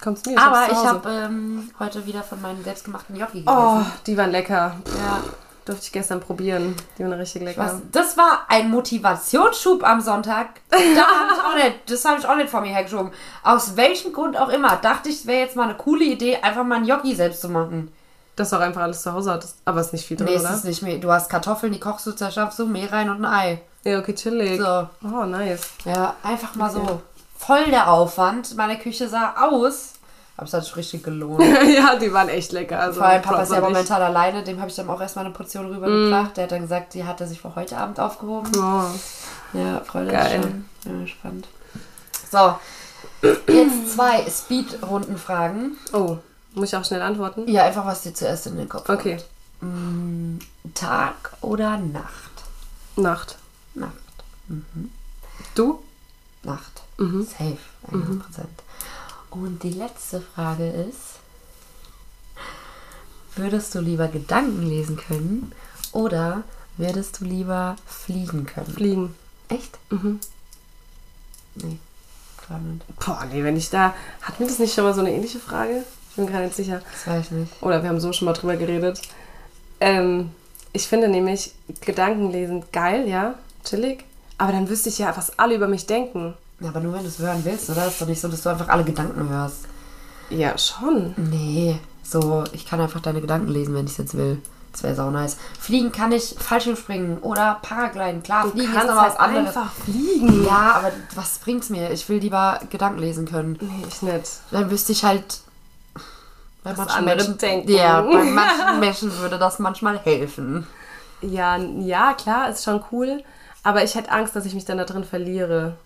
Kommst mir?
Aber
hab's
ich habe ähm, heute wieder von meinen selbstgemachten Gnocchi
Oh,
gegessen.
die waren lecker.
Ja.
Durfte ich gestern probieren. Die waren richtig lecker.
Was, das war ein Motivationsschub am Sonntag. Da hab ich auch nicht, das habe ich auch nicht vor mir hergeschoben. Aus welchem Grund auch immer dachte ich, es wäre jetzt mal eine coole Idee, einfach mal ein Gnocchi selbst zu machen.
Dass du auch einfach alles zu Hause hattest. Aber ist nicht viel drin,
Nee, es
oder?
ist nicht mehr. Du hast Kartoffeln, die kochst du, zerschafst du, Mehl rein und ein Ei.
Ja, okay, chillig.
So.
Oh, nice.
Ja, einfach mal so. Voll der Aufwand. Meine Küche sah aus. Aber es hat sich richtig gelohnt.
ja, die waren echt lecker. Also,
Vor allem Papa ist ja momentan alleine, dem habe ich dann auch erstmal eine Portion rübergebracht. Der hat dann gesagt, die hat er sich für heute Abend aufgehoben.
nicht. Oh.
Ja, freut mich schon. Ja, spannend. So, jetzt zwei Speed-Runden-Fragen.
oh, muss ich auch schnell antworten?
Ja, einfach was dir zuerst in den Kopf
Okay.
kommt. Mm, Tag oder Nacht?
Nacht.
Nacht.
Du?
Nacht.
Mhm.
Safe, 100%. Und die letzte Frage ist, würdest du lieber Gedanken lesen können oder würdest du lieber fliegen können?
Fliegen.
Echt?
Mhm.
Nee, klar nicht.
Boah, nee, wenn ich da. Hatten wir das nicht schon mal so eine ähnliche Frage? Ich bin gerade nicht sicher.
Das weiß ich nicht.
Oder wir haben so schon mal drüber geredet. Ähm, ich finde nämlich Gedankenlesen geil, ja, chillig. Aber dann wüsste ich ja, was alle über mich denken.
Ja, aber nur wenn du es hören willst, oder? Ist doch nicht so, dass du einfach alle Gedanken hörst.
Ja, schon.
Nee, so, ich kann einfach deine Gedanken lesen, wenn ich es jetzt will. Das wäre sau nice. Fliegen kann ich Fallschirmspringen oder Paragliden. Klar,
Du
Fliegen ist
kannst
noch was
halt
anderes.
einfach fliegen.
Ja, aber was bringt's mir? Ich will lieber Gedanken lesen können.
Nee, ich nicht.
Dann wüsste ich halt. Bei
Was
manchen Menschen
denken.
Ja, bei manchen Menschen würde das manchmal helfen.
Ja, ja, klar, ist schon cool. Aber ich hätte Angst, dass ich mich dann da drin verliere.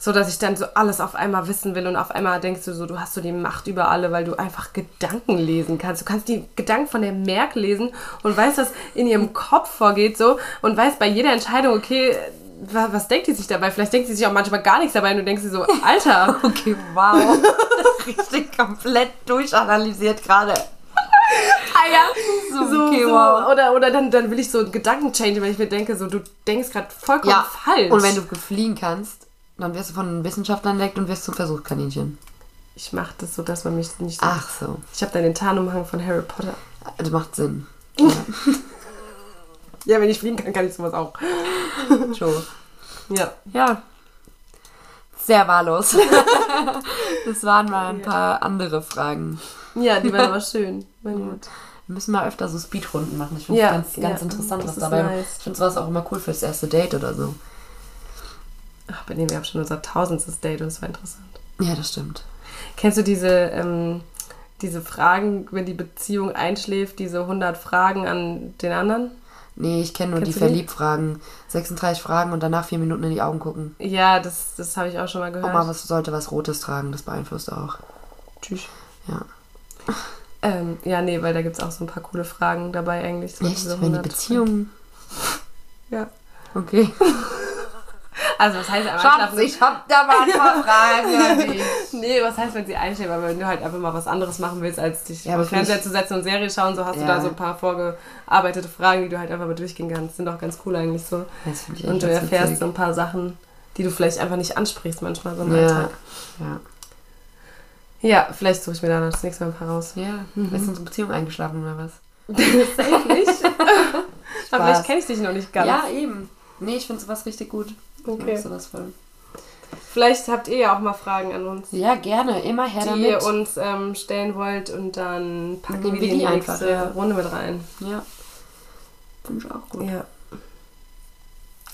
So, dass ich dann so alles auf einmal wissen will und auf einmal denkst du so, du hast so die Macht über alle, weil du einfach Gedanken lesen kannst. Du kannst die Gedanken von der Merk lesen und weißt, was in ihrem Kopf vorgeht so und weißt bei jeder Entscheidung, okay, wa- was denkt die sich dabei? Vielleicht denkt sie sich auch manchmal gar nichts dabei und du denkst dir so, Alter,
Okay, wow. Richtig komplett durchanalysiert gerade.
ah ja,
So,
so,
okay,
so.
wow.
Oder, oder dann, dann will ich so einen Gedanken-Change, weil ich mir denke, so, du denkst gerade vollkommen
Ja,
falsch.
und wenn du fliegen kannst, dann wirst du von Wissenschaftlern entdeckt und wirst zum Versuchskaninchen.
Ich mach das so, dass man mich nicht...
Ach so.
Ich habe dann den Tarnumhang von Harry Potter.
Das macht Sinn.
Ja, wenn ich fliegen kann, kann ich sowas auch.
Schon.
Ja.
Ja. Sehr wahllos. das waren mal ein paar andere Fragen.
Ja, die waren aber schön. War gut.
Wir müssen mal öfter so Speedrunden machen. Ich finde es
Ja,
ganz, ganz
ja,
interessant, was dabei
nice.
Ich finde sowas auch immer cool fürs erste Date oder so.
Ach, bei dem wir haben schon unser tausendstes Date und es war interessant.
Ja, das stimmt.
Kennst du diese, ähm, diese Fragen, wenn die Beziehung einschläft, diese 100 Fragen an den anderen?
Nee, ich kenne nur
Kennst
die? Verliebfragen. 36 Fragen und danach vier Minuten in die Augen gucken.
Ja, das, das habe ich auch schon mal gehört.
Oma was sollte was Rotes tragen, das beeinflusst auch.
Tschüss.
Ja.
Ähm, ja, nee, weil da gibt es auch so ein paar coole Fragen dabei eigentlich. So
Echt?
diese
Wenn die
100
Beziehung.
Ja.
Okay.
Also, was heißt einmal
Schatz, ich hab da mal ein paar Fragen.
Nee, was heißt, wenn sie einschläft? Aber wenn du halt einfach mal was anderes machen willst, als dich
Ja, aber
auf Fernseher zu setzen und Serie schauen, so hast du
Ja.
da so ein paar vorgearbeitete Fragen, die du halt einfach mal durchgehen kannst. Sind auch ganz cool eigentlich so. Und du erfährst
witzig.
so ein paar Sachen, die du vielleicht einfach nicht ansprichst manchmal so im
Ja.
Alltag.
Ja.
Ja, vielleicht suche ich mir da das nächste Mal ein paar raus.
Ja. Ist unsere Beziehung eingeschlafen oder was?
Safe nicht. Aber vielleicht kenne ich dich noch nicht ganz.
Ja, eben. Nee, ich finde sowas richtig gut.
Okay.
mag sowas voll.
Vielleicht habt ihr ja auch mal Fragen an uns,
Ja, gerne. Immer her
die
damit.
ihr uns ähm, stellen wollt und dann packen wir die
die
die
einfach,
nächste
ja.
Runde mit rein.
ja. Finde ich auch gut.
Ja.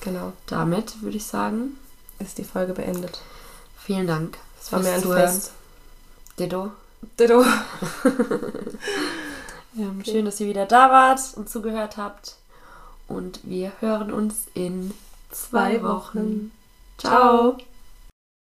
Genau.
Damit würde ich sagen,
Ist die Folge beendet.
vielen Dank.
Es war mir ein. Fest.
Ditto.
Ditto.
Ähm, Schön, dass ihr wieder da wart und zugehört habt. Und wir hören uns in zwei, Wochen.
Ciao.